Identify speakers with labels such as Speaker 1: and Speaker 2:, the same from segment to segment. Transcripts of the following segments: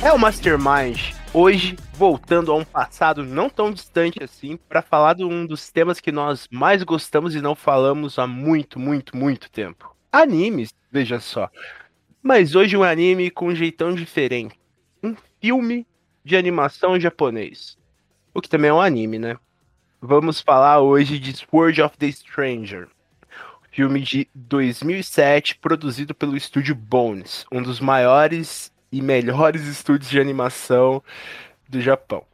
Speaker 1: É o Mastermind. Hoje, voltando a um passado não tão distante assim, para falar de um dos temas que nós mais gostamos e não falamos há muito, muito, muito tempo. Animes, veja só. Mas hoje um anime com um jeitão diferente. Um filme de animação japonês. O que também é um anime, né? Vamos falar hoje de Sword of the Stranger. Filme de 2007, produzido pelo estúdio Bones, um dos maiores e melhores estúdios de animação do Japão.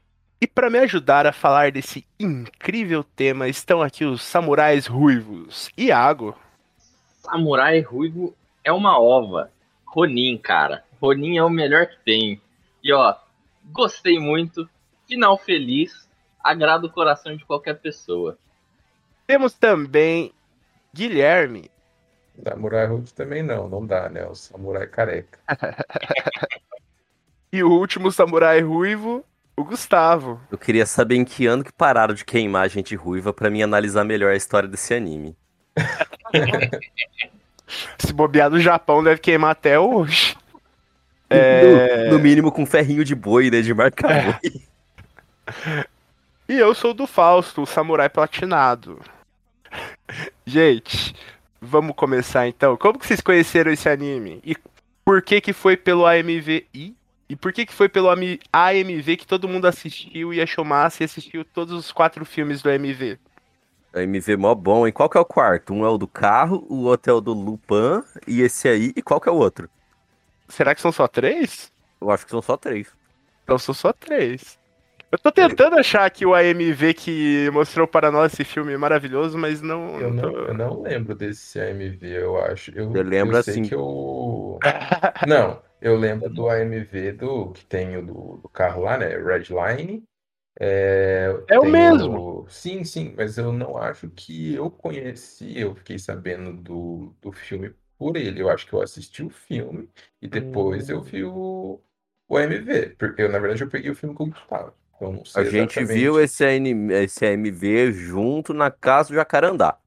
Speaker 1: E para me ajudar a falar desse incrível tema, estão aqui os samurais ruivos. Iago.
Speaker 2: Samurai ruivo é uma ova. Ronin, cara. Ronin é o melhor que tem. E ó, gostei muito. Final feliz. Agrada o coração de qualquer pessoa.
Speaker 1: Temos também Guilherme.
Speaker 3: Samurai Ruivo também não, não dá, né? O Samurai Careca.
Speaker 1: E o último samurai ruivo, o Gustavo.
Speaker 4: Eu queria saber em que ano que pararam de queimar a gente ruiva pra mim analisar melhor a história desse anime.
Speaker 1: Se bobear no Japão, deve queimar até hoje. É...
Speaker 4: No, no mínimo com ferrinho de boi, né? De marcar boi.
Speaker 1: E eu sou do Fausto, o samurai platinado. Gente, vamos começar então. Como que vocês conheceram esse anime? E por que que foi pelo AMV? Ih, E por que que foi pelo AMV que todo mundo assistiu e achou massa e assistiu todos os quatro filmes do AMV?
Speaker 4: A MV mó bom, hein? Qual que é o quarto? Um é o do carro, o outro é o do Lupin, e esse aí, e qual que é o outro?
Speaker 1: Será que são só três?
Speaker 4: Eu acho que são só três.
Speaker 1: Então são só três. Eu tô tentando achar aqui o AMV que mostrou para nós esse filme maravilhoso, mas não.
Speaker 3: Eu não,
Speaker 1: tô-
Speaker 3: eu não lembro desse AMV, eu acho. Eu,
Speaker 4: Eu lembro
Speaker 3: sei
Speaker 4: assim.
Speaker 3: que eu. Não, eu lembro do AMV do que tem o do, do carro lá, né? Redline. É,
Speaker 1: É o mesmo.
Speaker 3: Sim, sim, mas eu não acho que eu conheci, eu fiquei sabendo do, do filme por ele. Eu acho que eu assisti o filme e depois eu vi o, o AMV. Porque eu, na verdade, eu peguei o filme com o Gustavo. Eu não
Speaker 4: A gente
Speaker 3: exatamente.
Speaker 4: viu esse, AN esse AMV junto na casa do Jacarandá.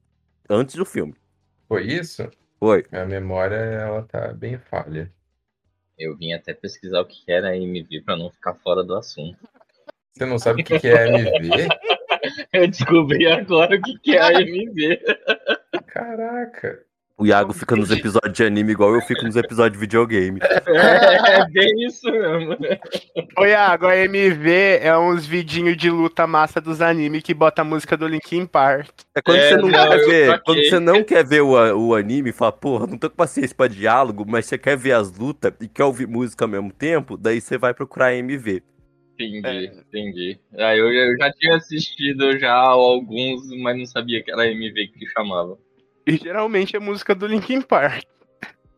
Speaker 4: Antes do filme.
Speaker 3: Foi isso?
Speaker 4: Foi.
Speaker 3: A memória, ela tá bem falha.
Speaker 2: Eu vim até pesquisar o que era MV pra não ficar fora do assunto.
Speaker 3: Você não sabe o que que é AMV?
Speaker 2: Eu descobri agora o que que é AMV.
Speaker 3: Caraca.
Speaker 4: O Iago fica nos episódios de anime igual eu fico nos episódios de videogame.
Speaker 2: É, é bem isso mesmo.
Speaker 1: Ô, Iago, a AMV é uns vidinhos de luta massa dos animes que bota a música do Linkin Park.
Speaker 4: É quando
Speaker 2: É,
Speaker 4: você não,
Speaker 2: não,
Speaker 4: quer ver,
Speaker 2: saquei.
Speaker 4: quando você não quer ver o, a- o anime e fala, porra, não tô com paciência pra diálogo, mas você quer ver as lutas e quer ouvir música ao mesmo tempo, daí você vai procurar MV.
Speaker 2: Entendi, entendi. Ah, eu, eu já tinha assistido já alguns, mas não sabia que era MV que chamava.
Speaker 1: E geralmente é música do Linkin Park.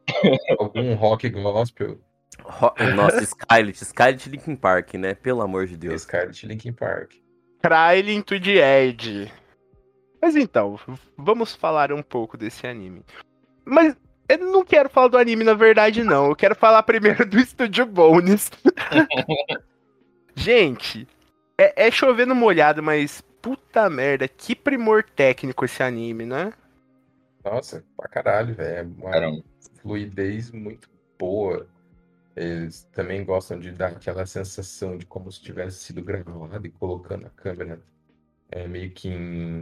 Speaker 3: Algum rock gospel.
Speaker 4: Ro- Nossa, Skylet, Skylet Linkin Park, né? Pelo amor de Deus.
Speaker 3: Scarlet Linkin Park.
Speaker 1: Crying to the Edge. Mas então, vamos falar um pouco desse anime. Mas eu não quero falar do anime, na verdade, não. Eu quero falar primeiro do Estúdio Bones. Gente, é, é chovendo molhado, mas puta merda, que primor técnico esse anime, né?
Speaker 3: Nossa, pra caralho, velho. É uma
Speaker 2: Caramba.
Speaker 3: fluidez muito boa. Eles também gostam de dar aquela sensação de como se tivesse sido gravado e colocando a câmera é, meio que em,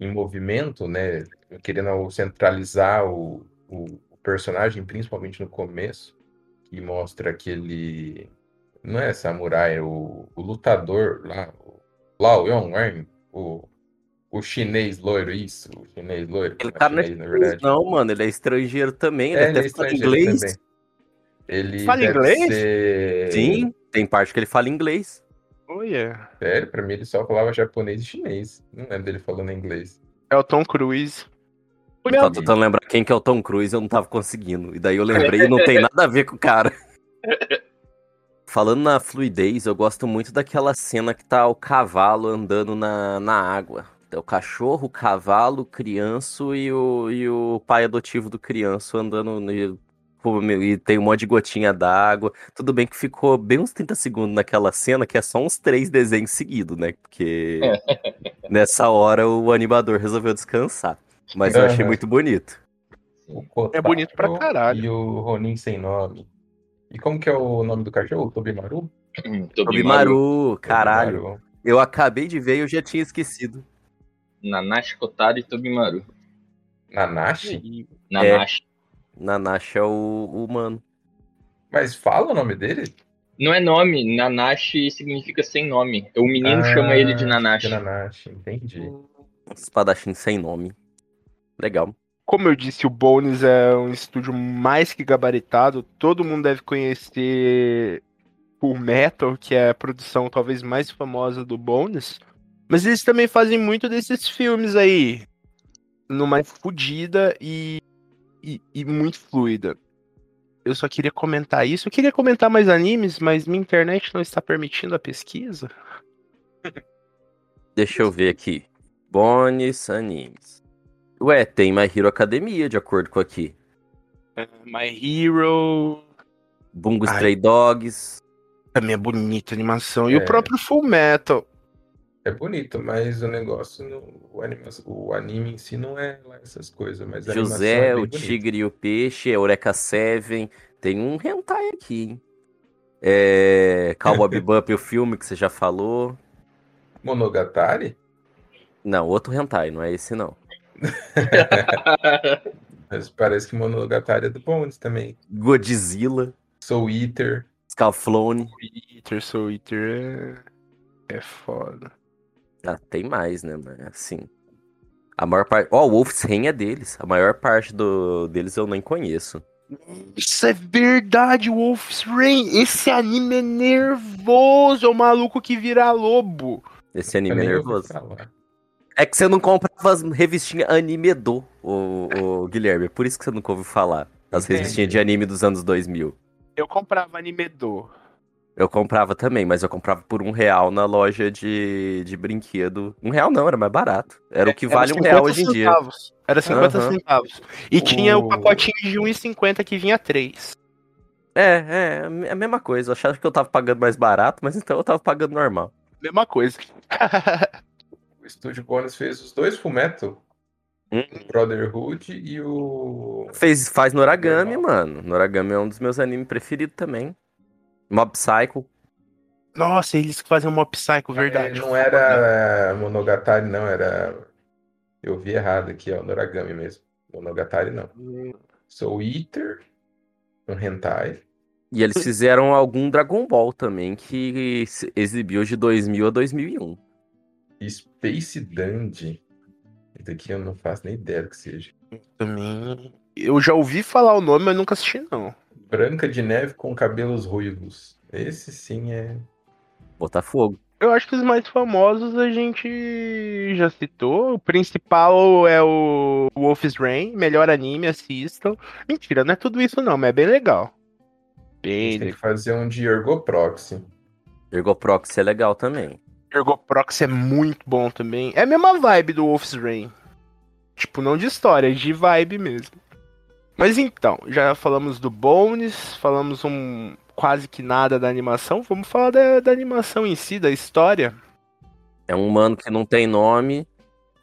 Speaker 3: em movimento, né? Querendo centralizar o, o, personagem, principalmente no começo, que mostra aquele. Não é samurai, é o, o lutador lá, o Lao Yong-wen, o, o chinês loiro, isso, o chinês loiro.
Speaker 4: Ele
Speaker 3: não é
Speaker 4: tá
Speaker 3: chinês, na verdade.
Speaker 4: Não, mano, ele é estrangeiro também, ele
Speaker 3: É, ele
Speaker 4: até
Speaker 3: é
Speaker 4: fala
Speaker 3: estrangeiro
Speaker 4: inglês.
Speaker 3: também. Ele
Speaker 1: Fala inglês?
Speaker 3: ser-
Speaker 4: Sim, tem parte que ele fala inglês.
Speaker 1: Olha,
Speaker 3: Sério, pra mim ele só falava japonês e chinês. Não lembro dele falando inglês.
Speaker 1: é o Tom Cruise.
Speaker 4: Eu tava tentando lembrar quem que é o Tom Cruise, eu não tava conseguindo. E daí eu lembrei e não tem nada a ver com o cara. Falando na fluidez, eu gosto muito daquela cena que tá o cavalo andando na, na água. É o cachorro, o cavalo, o crianço e o, e o pai adotivo do crianço andando no, e tem um monte de gotinha d'água. Tudo bem que ficou bem uns 30 segundos naquela cena, que é só uns três desenhos seguidos, né? Porque nessa hora o animador resolveu descansar. Mas eu achei muito bonito.
Speaker 1: É bonito pra caralho.
Speaker 3: E o Ronin sem nome. E como que é o nome do cachorro? Tobimaru?
Speaker 4: Tobimaru, caralho. Eu acabei de ver e eu já tinha esquecido.
Speaker 2: Nanashi Kotaro e Tobimaru.
Speaker 3: Nanashi?
Speaker 2: Nanashi.
Speaker 4: Nanashi é o humano.
Speaker 3: Mas fala o nome dele?
Speaker 2: Não é nome, Nanashi significa sem nome. O menino chama ele de
Speaker 3: Ah,
Speaker 2: Nanashi.
Speaker 3: Nanashi, entendi.
Speaker 4: Espadachim sem nome. Legal.
Speaker 1: Como eu disse, o Bones é um estúdio mais que gabaritado. Todo mundo deve conhecer Full Metal, que é a produção talvez mais famosa do Bones. Mas eles também fazem muito desses filmes aí. Numa fodida e, e, e muito fluida. Eu só queria comentar isso. Eu queria comentar mais animes, mas minha internet não está permitindo a pesquisa.
Speaker 4: Deixa eu ver aqui. Bones Animes. Ué, tem My Hero Academia, de acordo com aqui.
Speaker 1: My Hero.
Speaker 4: Bungo
Speaker 1: Ai.
Speaker 4: Stray Dogs.
Speaker 1: Também é bonita a animação. E
Speaker 3: É.
Speaker 1: o próprio Full Metal.
Speaker 3: É bonito, mas o negócio, no- o, anima, o anime em si não é lá essas coisas, mas
Speaker 4: José,
Speaker 3: é
Speaker 4: o
Speaker 3: bonita.
Speaker 4: Tigre e o Peixe, Eureka Seven. Tem um hentai aqui, hein? É... Cowboy Bebop, o filme que você já falou.
Speaker 3: Monogatari?
Speaker 4: Não, outro hentai, não é esse não.
Speaker 3: Mas parece que Monogatari é do Bones também.
Speaker 4: Godzilla,
Speaker 3: Soul Eater.
Speaker 4: Scalflone.
Speaker 1: Eater, Soul Eater é... é foda.
Speaker 4: Ah, tem mais, né? Mas assim. A maior parte. Ó, o Wolf's Rain é deles. A maior parte do... deles eu nem conheço.
Speaker 1: Isso é verdade, Wolf's Rain. Esse anime é nervoso. É o maluco que vira lobo.
Speaker 4: Esse anime é nervoso. É que você não comprava as revistinhas anime do, o, o Guilherme. É por isso que você nunca ouviu falar. As
Speaker 3: Entendi.
Speaker 4: revistinhas de anime dos anos 2000.
Speaker 1: Eu comprava anime do.
Speaker 4: Eu comprava também, mas eu comprava por um real na loja de, de brinquedo. Um real não, era mais barato. Era o que vale um
Speaker 1: 50
Speaker 4: real hoje em dia.
Speaker 1: centavos. Era 50
Speaker 4: Aham.
Speaker 1: centavos. E tinha o
Speaker 3: O-
Speaker 1: pacotinho de 1,50 que vinha 3.
Speaker 4: É, é, a mesma coisa. Eu achava que eu tava pagando mais barato, mas então eu tava pagando normal.
Speaker 1: Mesma coisa.
Speaker 3: O Estúdio Bones fez os dois Fullmetal.
Speaker 4: Hum.
Speaker 3: O Brotherhood e o...
Speaker 4: Fez, faz Noragami,
Speaker 3: Normal.
Speaker 4: mano. Noragami é um dos meus animes preferidos também. Mob Psycho.
Speaker 1: Nossa, eles que fazem um Mob Psycho, verdade.
Speaker 3: É, Não era Monogatari, não. Era... Eu vi errado aqui, ó. Noragami mesmo. Monogatari, não. Soul Eater. Um hentai.
Speaker 4: E eles fizeram algum Dragon Ball também, que se exibiu de 2000 a 2001.
Speaker 3: Space Dandy. Esse daqui eu não faço nem ideia do que seja.
Speaker 1: Também. Eu já ouvi falar o nome, mas nunca assisti, não.
Speaker 3: Branca de Neve com cabelos ruivos. Esse sim é.
Speaker 4: Botafogo.
Speaker 1: Eu acho que os mais famosos a gente já citou. O principal é o Wolf's Rain, melhor anime, assistam. Mentira, não é tudo isso não, mas é bem legal.
Speaker 3: A
Speaker 1: Bem
Speaker 3: gente tem que fazer um de Ergoproxy.
Speaker 4: Ergoproxy é legal também.
Speaker 1: Ergoprox é muito bom também. É a mesma vibe do Wolf's Rain. Tipo, não de história, de vibe mesmo. Mas então, já falamos do Bones, falamos um quase que nada da animação. Vamos falar da, da animação em si, da história.
Speaker 4: É um mano que não tem nome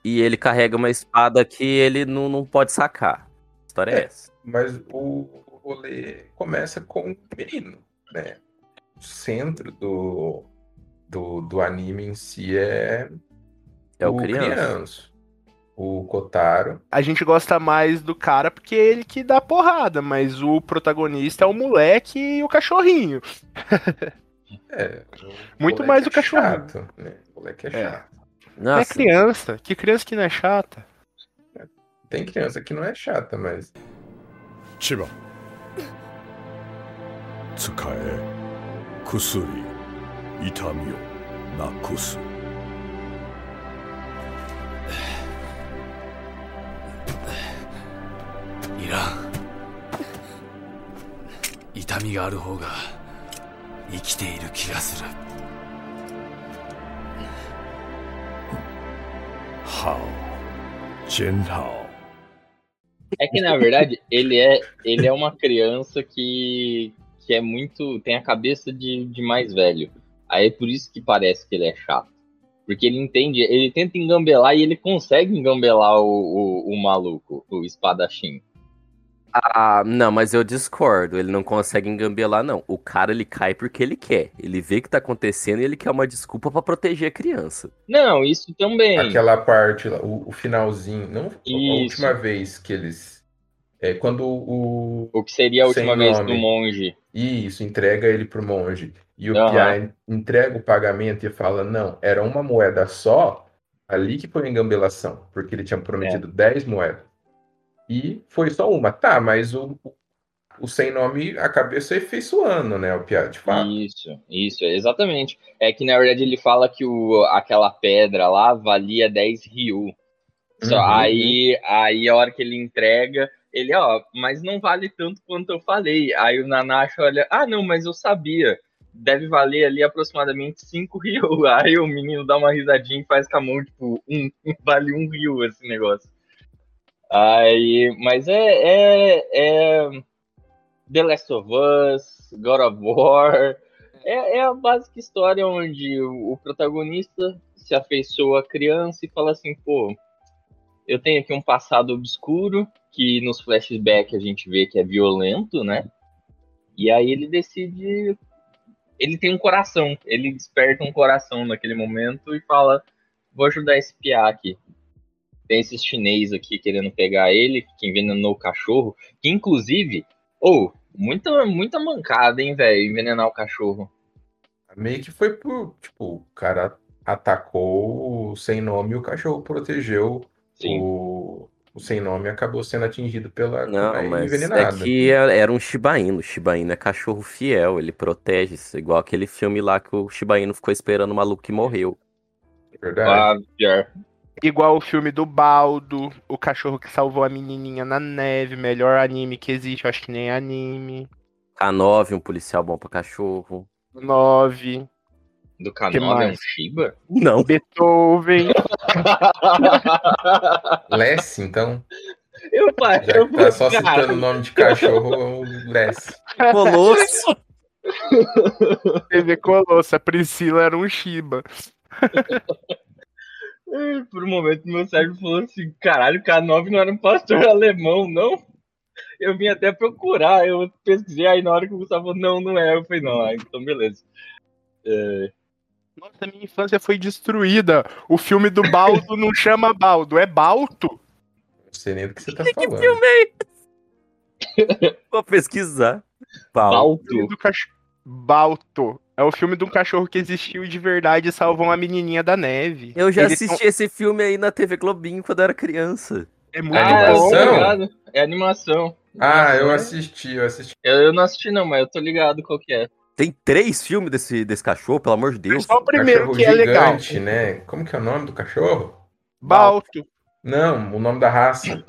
Speaker 4: e ele carrega uma espada que ele não, não pode sacar. A história é,
Speaker 3: É.
Speaker 4: essa.
Speaker 3: Mas o rolê começa com o menino, né? O centro do, do, do anime em si é,
Speaker 4: É o, criança
Speaker 3: o Kotaro.
Speaker 1: A gente gosta mais do cara porque é ele que dá porrada, mas o protagonista é o moleque e o cachorrinho.
Speaker 3: é,
Speaker 1: é
Speaker 3: o Muito
Speaker 1: mais
Speaker 3: é
Speaker 1: o cachorrinho.
Speaker 3: Chato, né? O moleque é,
Speaker 1: é.
Speaker 3: chato.
Speaker 1: Nossa. É criança. Que criança que não é chata?
Speaker 3: Tem criança que não é chata, mas.
Speaker 5: Chiba. Tsukae. Kusuri. Itami o nakusu.
Speaker 6: いらん痛み
Speaker 5: みがある方が生きている気がするハオジェンハオ
Speaker 2: É que na verdade ele é, ele é uma criança que, que é muito. tem a cabeça de, de mais velho. Aí é por isso que parece que ele é chato. Porque ele entende, ele tenta engambelar e ele consegue engambelar o, o, o maluco, o espadachim.
Speaker 4: Ah, não, mas eu discordo. Ele não consegue engambelar, não. O cara, ele cai porque ele quer. Ele vê o que tá acontecendo e ele quer uma desculpa pra proteger a criança.
Speaker 2: Não, isso também.
Speaker 3: Aquela parte, lá, o, o finalzinho, não a
Speaker 2: Isso.
Speaker 3: última vez que eles. É quando o.
Speaker 2: O que seria a última vez
Speaker 3: nome.
Speaker 2: do monge.
Speaker 3: Isso, entrega ele pro monge. E o
Speaker 2: Aham.
Speaker 3: Piá entrega o pagamento e fala: não, era uma moeda só, ali que foi a engambelação, porque ele tinha prometido 10 moedas. E foi só uma. Tá, mas o, o sem nome acabou se afeiçoando, né? O Piá, de fato.
Speaker 2: Isso, isso, exatamente. É que na verdade ele fala que o, aquela pedra lá valia 10 ryu. Só,
Speaker 3: Uhum.
Speaker 2: aí, aí a hora que ele entrega, ele, ó, mas não vale tanto quanto eu falei. Aí o Nanacho olha, ah, não, mas eu sabia. Deve valer ali aproximadamente 5 ryu. Aí o menino dá uma risadinha e faz com a mão, tipo, um, vale um ryu esse negócio. Aí, mas é, é, é The Last of Us, God of War. É, é a básica história onde o, protagonista se afeiçoa à criança e fala assim, pô, eu tenho aqui um passado obscuro que nos flashbacks a gente vê que é violento, né? E aí ele decide. Ele tem um coração, ele desperta um coração naquele momento e fala: Vou ajudar esse piá aqui. Tem esses chinês aqui querendo pegar ele, que envenenou o cachorro, que inclusive, ou, muita, muita mancada, hein, velho, envenenar o cachorro.
Speaker 3: Meio que foi por. Tipo, o cara atacou o sem nome e o cachorro protegeu
Speaker 2: Sim.
Speaker 3: o. O sem nome acabou sendo atingido pela
Speaker 4: Não, mas
Speaker 3: envenenado.
Speaker 4: é que era um Shiba Inu. Shiba Inu é cachorro fiel, ele protege. isso, Igual aquele filme lá que o Shiba Inu ficou esperando o maluco que morreu.
Speaker 3: Verdade.
Speaker 2: Ah, pior.
Speaker 1: Igual o filme do Baldo, o cachorro que salvou a menininha na neve, melhor anime que existe, eu acho que nem anime.
Speaker 4: K9, um policial bom pra cachorro.
Speaker 1: 9,
Speaker 2: Do
Speaker 1: Que
Speaker 2: K9 é um
Speaker 1: mais?
Speaker 2: Shiba?
Speaker 4: Não,
Speaker 1: Beethoven.
Speaker 3: Less, então.
Speaker 2: eu pai,
Speaker 3: Já tá só
Speaker 2: cara,
Speaker 3: citando o nome de cachorro, é Less.
Speaker 4: Colosso.
Speaker 1: TV Colosso, a Priscila era um Shiba.
Speaker 2: Por um momento meu cérebro falou assim, caralho, K9 não era um pastor alemão, não? Eu vim até procurar, eu pesquisei, aí na hora que o Gustavo falou, não, não é, eu falei, não, ah, então beleza. É,
Speaker 1: Nossa, minha infância foi destruída. O filme do Baldo não chama Baldo, é Balto.
Speaker 3: Não sei nem do que você tá
Speaker 4: Que
Speaker 3: falando.
Speaker 4: filme é esse? Vou pesquisar.
Speaker 2: Balto.
Speaker 1: Balto. É o filme de um cachorro que existiu de verdade e salvou uma menininha da neve.
Speaker 4: Eu já
Speaker 1: Eles
Speaker 4: assisti
Speaker 1: são-
Speaker 4: esse filme aí na TV Globinho quando eu era criança.
Speaker 1: É muito
Speaker 2: Ah,
Speaker 1: bom.
Speaker 3: animação?
Speaker 2: ligado. É animação.
Speaker 3: Ah, eu
Speaker 2: Animação.
Speaker 3: assisti, eu assisti.
Speaker 2: Eu, eu não assisti não, mas eu tô ligado qual que é.
Speaker 4: Tem três filmes desse, desse cachorro, pelo amor de Deus.
Speaker 1: Só o primeiro
Speaker 3: Cachorro
Speaker 1: que é legal.
Speaker 3: gigante, né? Como que é o nome do cachorro?
Speaker 1: Balto.
Speaker 3: Não, o nome da raça.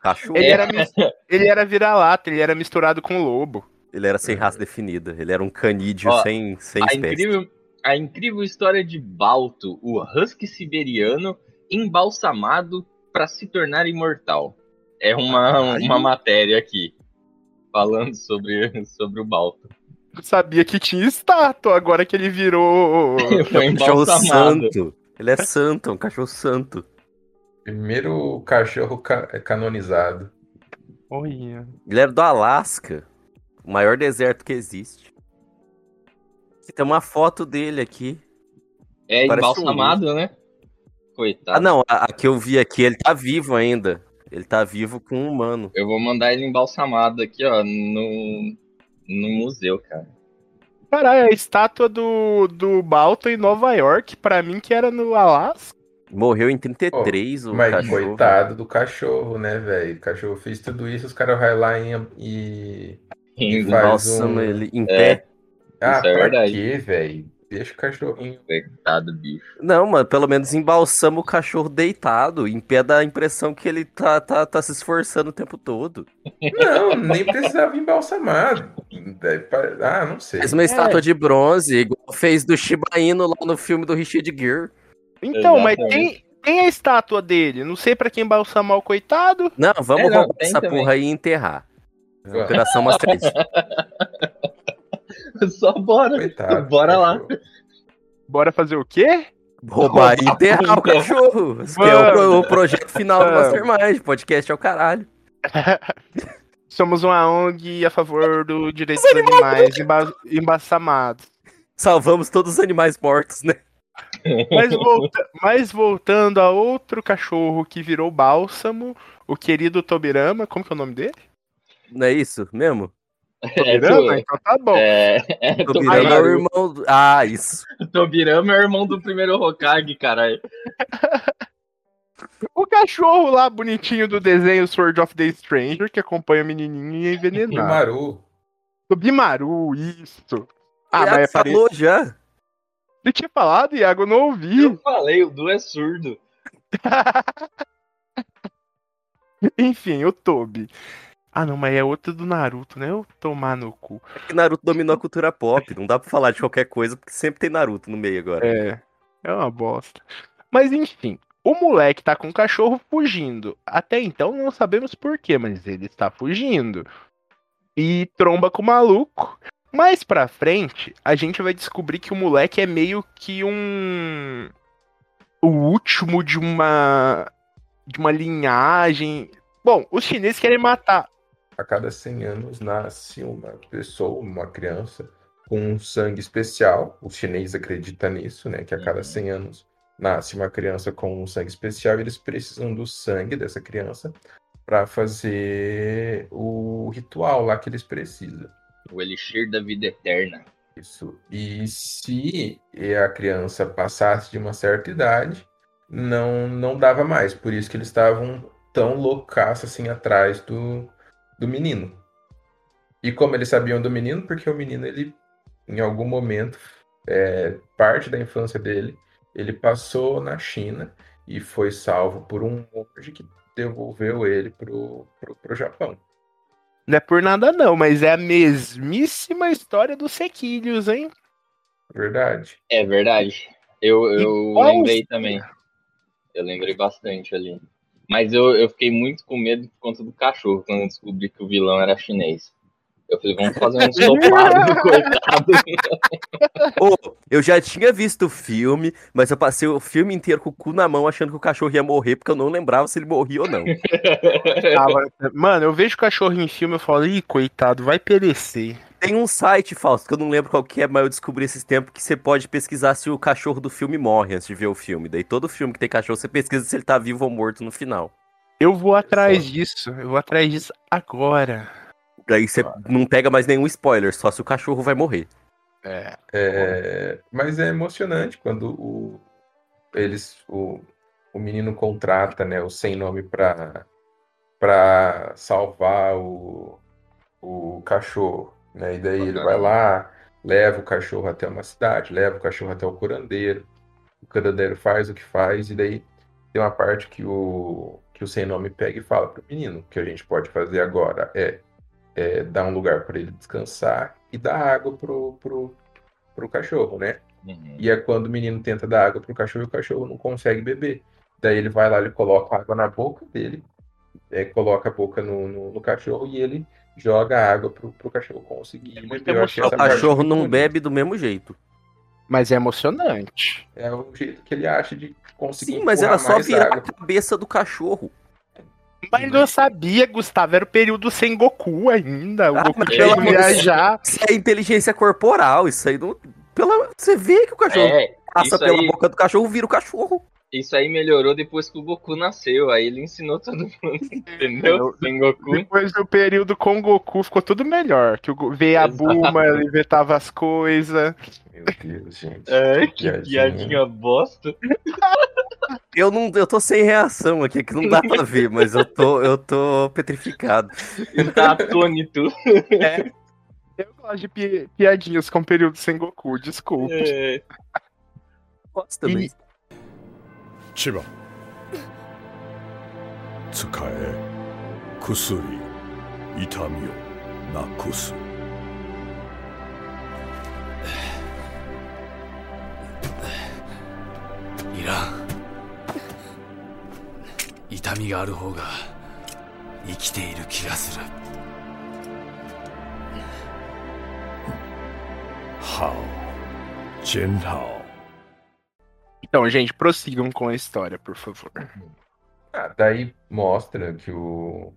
Speaker 4: Cachorro.
Speaker 1: Ele
Speaker 2: É.
Speaker 1: era, mis- ele era vira-lata, ele era misturado com lobo.
Speaker 4: Ele era sem raça definida. Ele era um canídeo
Speaker 2: Ó,
Speaker 4: sem, sem
Speaker 2: A
Speaker 4: espécie.
Speaker 2: incrível, a incrível história de Balto, o husky siberiano embalsamado para se tornar imortal. É uma, uma matéria aqui falando sobre, sobre o Balto.
Speaker 1: Eu sabia que tinha estátua, agora que ele virou.
Speaker 2: Foi
Speaker 4: Um cachorro
Speaker 2: embalsamado.
Speaker 4: santo. Ele é santo, é um cachorro santo.
Speaker 3: Primeiro cachorro ca- canonizado.
Speaker 1: Olha.
Speaker 4: Ele era do Alasca, o maior deserto que existe. Tem uma foto dele aqui.
Speaker 2: É
Speaker 4: Parece um
Speaker 2: embalsamado, né? Coitado.
Speaker 4: Ah, não, a, a que eu vi aqui, ele tá vivo ainda. Ele tá vivo com um humano.
Speaker 2: Eu vou mandar ele embalsamado aqui, ó, no, no museu, cara.
Speaker 1: Caralho, a estátua do, do Balto em Nova York, pra mim que era no Alasca.
Speaker 4: Morreu em 33, o
Speaker 3: Mas
Speaker 4: cachorro.
Speaker 3: coitado do cachorro, né, velho? O cachorro fez tudo isso, os caras vão lá e...
Speaker 2: Rindo.
Speaker 4: Balsama
Speaker 3: um-
Speaker 4: ele em
Speaker 2: É.
Speaker 4: pé.
Speaker 3: Ah,
Speaker 2: Isso é verdade.
Speaker 3: quê, velho? Deixa o cachorrinho.
Speaker 2: Coitado, bicho.
Speaker 4: Não, mano, pelo menos embalsama o cachorro deitado, em pé da impressão que ele tá, tá, tá se esforçando o tempo todo.
Speaker 3: Não, nem precisava embalsamar. É, Ah, não sei.
Speaker 4: Fez uma estátua de bronze, igual fez do Shiba Inu lá no filme do Richard Gere.
Speaker 1: Então, mas
Speaker 2: Exatamente.
Speaker 1: tem, tem a estátua dele. Não sei pra quem balsamar o coitado.
Speaker 4: Não, vamos
Speaker 2: É, não,
Speaker 4: roubar essa
Speaker 2: também.
Speaker 4: porra aí e enterrar.
Speaker 3: Vamos.
Speaker 4: Operação Masterpiece.
Speaker 2: Só bora.
Speaker 3: Coitado.
Speaker 2: Bora lá.
Speaker 3: cachorro.
Speaker 1: Bora fazer o quê?
Speaker 4: Roubar e enterrar o cachorro. Esse que é o, pro- o projeto final do. Mastermind. Podcast é o caralho.
Speaker 1: Somos uma ONG a favor do direito dos animais emba embaçamados.
Speaker 4: Salvamos todos os animais mortos, né?
Speaker 1: Mas, volta- mas voltando a outro cachorro que virou bálsamo, o querido Tobirama, como que é o nome dele?
Speaker 4: Não é isso mesmo?
Speaker 1: Tobirama? então tá bom.
Speaker 2: É, é,
Speaker 4: O Tobirama é o irmão. do- Ah, isso.
Speaker 2: Tobirama é o irmão do primeiro Hokage, caralho.
Speaker 1: O cachorro lá bonitinho do desenho Sword of the Stranger, que acompanha a menininha e
Speaker 3: E
Speaker 1: envenenar.
Speaker 3: Maru.
Speaker 1: Tobimaru, isso. Ah,
Speaker 4: Iago
Speaker 1: mas é
Speaker 4: falou já.
Speaker 1: Você tinha falado, Iago, eu não ouvi.
Speaker 2: Eu falei, o Du é surdo.
Speaker 1: Enfim, o Tobi. Ah, não, mas é outro do Naruto, né? Eu tomar no cu.
Speaker 4: Que Naruto dominou a cultura pop. Não dá pra falar de qualquer coisa, porque sempre tem Naruto no meio agora.
Speaker 1: É, é uma bosta. Mas enfim, o moleque tá com o cachorro fugindo. Até então não sabemos porquê, mas ele está fugindo. E tromba com o maluco. Mais pra frente, a gente vai descobrir que o moleque é meio que um. O último de uma. De uma linhagem. Bom, os chineses querem matar.
Speaker 3: A cada 100 anos nasce uma pessoa, uma criança, com um sangue especial. O chinês acredita nisso, né? Que a cada
Speaker 2: Uhum.
Speaker 3: 100 anos nasce uma criança com um sangue especial e eles precisam do sangue dessa criança para fazer o ritual lá que eles precisam.
Speaker 2: O Elixir da Vida Eterna.
Speaker 3: Isso. E se a criança passasse de uma certa idade, não não dava mais. Por isso que eles estavam tão loucaço assim atrás do, do menino. E como eles sabiam do menino? Porque o menino, ele, em algum momento, é, parte da infância dele, ele passou na China e foi salvo por um monge que devolveu ele pro, pro, pro Japão.
Speaker 1: Não é por nada não, mas é a mesmíssima história dos sequilhos, hein?
Speaker 3: Verdade.
Speaker 2: É verdade. Eu, eu lembrei também. Eu lembrei bastante ali. Mas eu, eu fiquei muito com medo por conta do cachorro quando eu descobri que o vilão era chinês. Eu falei, vamos fazer um sopado do coitado.
Speaker 4: Ô, eu já tinha visto o filme, mas eu passei o filme inteiro com o cu na mão achando que o cachorro ia morrer, porque eu não lembrava se ele morria ou não.
Speaker 1: Tava- Mano, eu vejo cachorro em filme, eu falo, ih, coitado, vai perecer.
Speaker 4: Tem um site, Fausto, que eu não lembro qual que é, mas eu descobri esses tempos que você pode pesquisar se o cachorro do filme morre antes de ver o filme. Daí todo filme que tem cachorro, você pesquisa se ele tá vivo ou morto no final.
Speaker 1: Eu vou atrás disso, eu vou atrás disso agora.
Speaker 4: Daí você não pega mais nenhum spoiler, só se o cachorro vai morrer.
Speaker 1: É.
Speaker 3: É, mas é emocionante quando o, eles, o, o menino contrata né, o sem nome para para salvar o, o cachorro. Né? E daí ele vai lá, leva o cachorro até uma cidade, leva o cachorro até o curandeiro. O curandeiro faz o que faz, e daí tem uma parte que o, que o sem nome pega e fala pro menino: o que a gente pode fazer agora é, é dar um lugar para ele descansar e dar água pro, pro, pro cachorro, né?
Speaker 2: Uhum.
Speaker 3: E é quando o menino tenta dar água pro cachorro e o cachorro não consegue beber. Daí ele vai lá, ele coloca água na boca dele, é, coloca a boca no, no, no cachorro e ele joga água pro, pro cachorro conseguir
Speaker 1: É muito
Speaker 3: achei
Speaker 4: O cachorro não bebe do mesmo jeito.
Speaker 1: Mas é emocionante.
Speaker 3: É o jeito que ele acha de conseguir
Speaker 4: Sim, mas era só virar
Speaker 3: água.
Speaker 4: a cabeça do cachorro.
Speaker 1: Mas eu sabia, Gustavo, era o período sem Goku ainda. O
Speaker 4: Ah,
Speaker 1: Goku tinha
Speaker 2: de
Speaker 1: viajar.
Speaker 4: Isso é inteligência corporal, isso aí não. Pela... Você vê que o cachorro
Speaker 2: É,
Speaker 4: passa pela
Speaker 2: aí-
Speaker 4: boca do cachorro, vira o cachorro.
Speaker 2: Isso aí melhorou depois que o Goku nasceu. Aí ele ensinou todo mundo, entendeu? Sem Goku.
Speaker 1: Depois do período com Goku ficou tudo melhor. Que o veio a. Buma, ele inventava as coisas.
Speaker 3: Meu Deus, gente.
Speaker 2: É, que
Speaker 3: Piadinha.
Speaker 2: piadinha bosta.
Speaker 4: Eu não, eu tô sem reação aqui, que não dá pra ver, mas eu tô, eu tô petrificado.
Speaker 2: Ele tá atônito.
Speaker 1: Eu gosto de pi- piadinhas com período sem Goku, desculpa.
Speaker 2: É,
Speaker 4: Gosto também.
Speaker 1: E-
Speaker 5: 千葉使え薬痛みをなくす
Speaker 6: いらん痛みがある方が生きている気がする
Speaker 5: 好真好
Speaker 1: Então, gente, prossigam com a história, por favor.
Speaker 3: Ah, daí mostra que o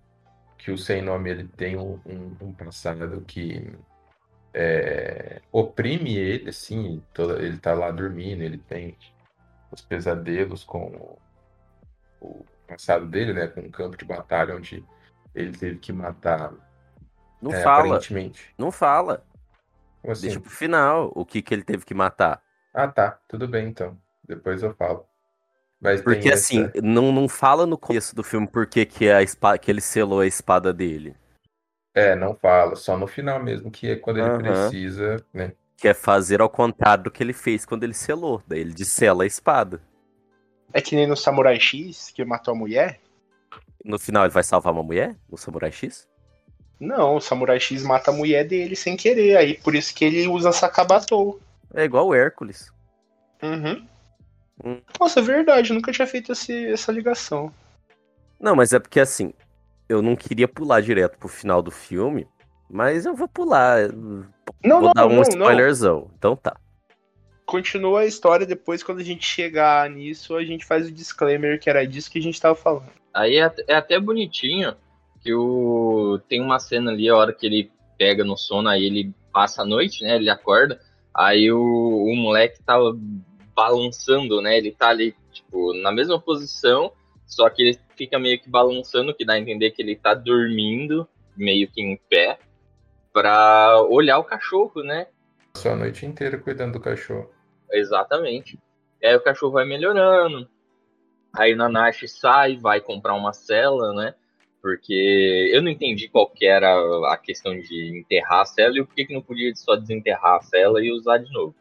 Speaker 3: que o sem nome ele tem um, um- um passado que é, oprime ele, assim, toda, ele tá lá dormindo, ele tem os pesadelos com o, o passado dele, né, com o campo de batalha onde ele teve que matar,
Speaker 4: Não
Speaker 3: é,
Speaker 4: fala,
Speaker 3: aparentemente.
Speaker 4: não fala.
Speaker 3: Assim?
Speaker 4: Deixa pro final o que, que ele teve que matar.
Speaker 3: Ah, tá, tudo bem então. Depois eu falo. Mas
Speaker 4: Porque
Speaker 3: essa-
Speaker 4: assim, não, não fala no começo do filme por que, que, a espada, que ele selou a espada dele.
Speaker 3: É, não fala, só no final mesmo, que é quando ele
Speaker 4: Aham.
Speaker 3: precisa, né?
Speaker 4: Que é fazer ao contrário do que ele fez quando ele selou. Daí ele dessela a espada.
Speaker 1: É que nem no Samurai X, que matou a mulher?
Speaker 4: No final ele vai salvar uma mulher? No Samurai X?
Speaker 1: Não, o Samurai X mata a mulher dele sem querer, aí por isso que ele usa Sakabatou.
Speaker 4: É igual o Hércules.
Speaker 1: Uhum.
Speaker 4: Hum.
Speaker 1: Nossa, é verdade, eu nunca tinha feito esse- essa ligação.
Speaker 4: Não, mas é porque assim, eu não queria pular direto pro final do filme, mas eu vou pular.
Speaker 1: Não,
Speaker 4: vou
Speaker 1: não,
Speaker 4: dar um
Speaker 1: não, não.
Speaker 4: spoilerzão. Então tá.
Speaker 1: Continua a história, depois quando a gente chegar nisso, a gente faz o disclaimer que era disso que a gente tava falando.
Speaker 2: Aí é, é até bonitinho que o tem uma cena ali, a hora que ele pega no sono, aí ele passa a noite, né? Ele acorda, aí o, o moleque tá balançando, né? Ele tá ali, tipo, na mesma posição, só que ele fica meio que balançando, que dá a entender que ele tá dormindo, meio que em pé, pra olhar o cachorro, né?
Speaker 3: Passou a noite inteira cuidando do cachorro.
Speaker 2: Exatamente. E aí o cachorro vai melhorando. Aí Nanashi sai, vai comprar uma cela, né? Porque eu não entendi qual que era a questão de enterrar a cela e o porquê que não podia só desenterrar a cela e usar de novo.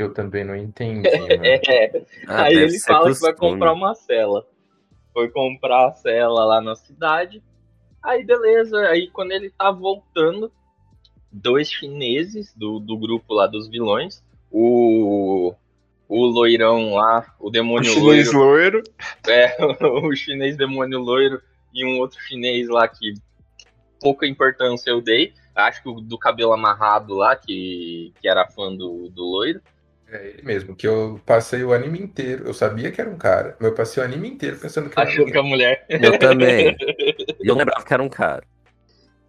Speaker 3: Eu também não entendi.
Speaker 2: É,
Speaker 4: Ah,
Speaker 2: aí ele fala que vai
Speaker 4: costume.
Speaker 2: comprar uma cela. Foi comprar a cela lá na cidade. Aí beleza, aí quando ele tá voltando, dois chineses do, do grupo lá dos vilões, o, o loirão lá, o
Speaker 1: O
Speaker 2: demônio
Speaker 1: chinês
Speaker 2: loiro,
Speaker 1: loiro.
Speaker 2: é, o chinês demônio loiro e um outro chinês lá que pouca importância eu dei. Acho que o do cabelo amarrado lá, que, que era fã do, do loiro.
Speaker 3: É ele mesmo, que eu passei o anime inteiro. Eu sabia que era um cara, mas eu passei o anime inteiro pensando que era
Speaker 2: Achando
Speaker 3: um
Speaker 2: que a mulher.
Speaker 4: Eu também. E eu lembrava que era um cara.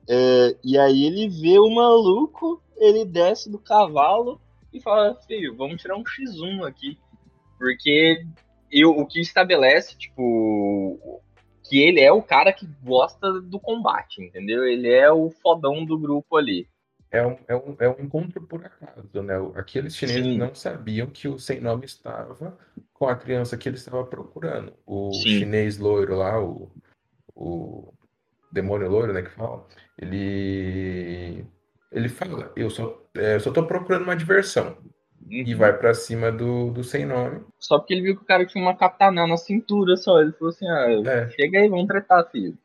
Speaker 2: É, e aí ele vê o maluco, ele desce do cavalo e fala, filho, vamos tirar um X1 aqui. Porque eu, o que estabelece, tipo, que ele é o cara que gosta do combate, entendeu? Ele é o fodão do grupo ali.
Speaker 3: É um, é um, é um encontro por acaso, né? Aqueles chineses
Speaker 2: Sim.
Speaker 3: não sabiam que o sem nome estava com a criança que ele estava procurando. O
Speaker 2: Sim.
Speaker 3: chinês loiro lá, o, o demônio loiro, né, que fala, ele ele fala, eu só, é, eu só tô procurando uma diversão. E vai pra cima do, do sem nome.
Speaker 2: Só porque ele viu que o cara tinha uma katana na cintura só. Ele falou assim, ah,
Speaker 3: É.
Speaker 2: chega aí, vamos tretar, filho.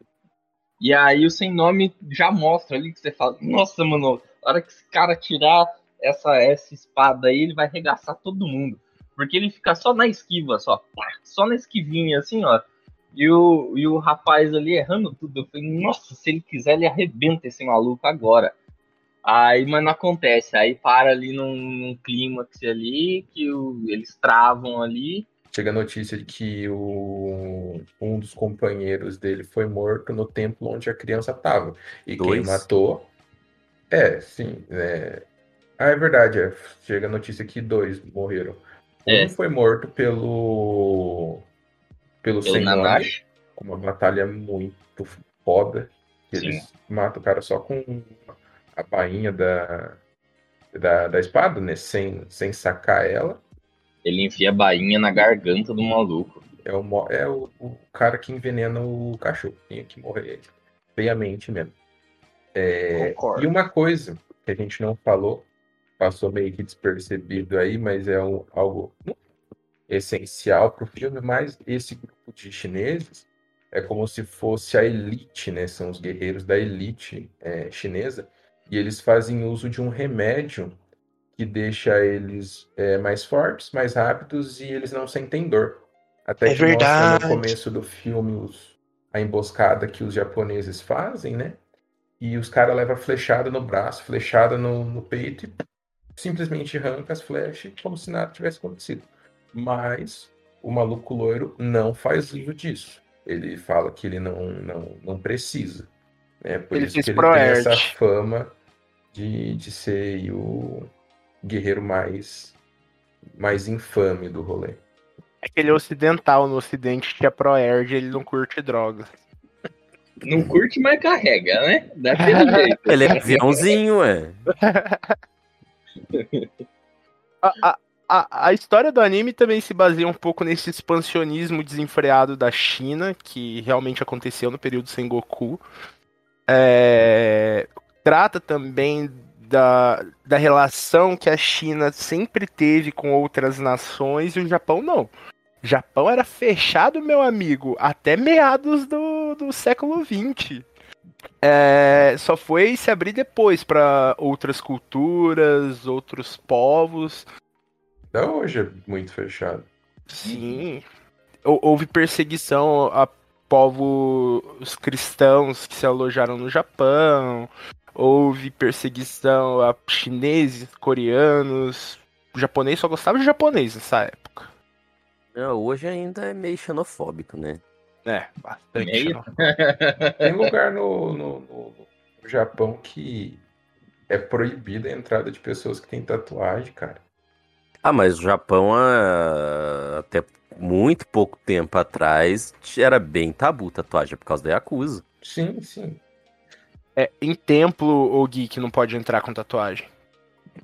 Speaker 2: E aí o sem nome já mostra ali que você fala, nossa, mano, a hora que esse cara tirar essa, essa espada aí, ele vai arregaçar todo mundo. Porque ele fica só na esquiva, só, só na esquivinha, assim, ó. E o, e o rapaz ali errando tudo. Eu falei, nossa, se ele quiser, ele arrebenta esse maluco agora. Aí, mas não acontece. Aí para ali num, num clímax ali, que o- eles travam ali.
Speaker 3: Chega a notícia de que o, um dos companheiros dele foi morto no templo onde a criança estava. E quem
Speaker 4: Dois?
Speaker 3: matou. É, sim. É... Ah, é verdade. é. Chega a notícia que dois morreram. Um
Speaker 2: É.
Speaker 3: foi morto pelo. Pelo
Speaker 2: Pelo
Speaker 3: com uma batalha muito foda. Que
Speaker 2: Sim.
Speaker 3: eles matam o cara só com a bainha da, da, da espada, né? Sem, sem sacar ela.
Speaker 2: Ele enfia a bainha na garganta do maluco.
Speaker 3: É o, é o, o cara que envenena o cachorro. Tinha que morrer feiamente mesmo. É, e uma coisa que a gente não falou, passou meio que despercebido aí, mas é um, algo essencial para o filme, mas esse grupo de chineses é como se fosse a elite, né? São os guerreiros da elite é, chinesa, e eles fazem uso de um remédio que deixa eles é, mais fortes, mais rápidos e eles não sentem dor. Até
Speaker 1: É
Speaker 3: que mostra
Speaker 1: verdade.
Speaker 3: no começo do filme os- a emboscada que os japoneses fazem, né? E os caras levam flechada no braço, flechada no, no peito e simplesmente arranca as flechas como se nada tivesse acontecido. Mas o maluco loiro não faz uso disso. Ele fala que ele não, não, não precisa. Né? Por
Speaker 1: Ele
Speaker 3: isso que ele tem essa fama de, de ser o guerreiro mais, mais infame do rolê.
Speaker 1: Aquele ocidental no ocidente que é pro-erd, ele não curte drogas.
Speaker 2: Não curte, mas carrega, né? Daquele jeito.
Speaker 4: Ele é aviãozinho, ué.
Speaker 1: A, a, a, a história do anime também se baseia um pouco nesse expansionismo desenfreado da China, que realmente aconteceu no período Sengoku. É, trata também da, da relação que a China sempre teve com outras nações e o Japão não. Japão era fechado, meu amigo, até meados do, do século XX. É, só foi se abrir depois para outras culturas, outros povos.
Speaker 3: Até hoje é muito fechado.
Speaker 1: Sim. Hou- Houve perseguição a povos cristãos que se alojaram no Japão. Houve perseguição a chineses, coreanos. O japonês só gostava de japonês nessa época.
Speaker 4: Não, hoje ainda é meio xenofóbico, né?
Speaker 1: É, bastante.
Speaker 2: Meio.
Speaker 3: Tem lugar no, no, no- no Japão que é proibida a entrada de pessoas que têm tatuagem, cara.
Speaker 4: Ah, mas o Japão, até muito pouco tempo atrás, era bem tabu tatuagem por causa da Yakuza.
Speaker 3: Sim, sim.
Speaker 1: É, em templo, o geek não pode entrar com tatuagem.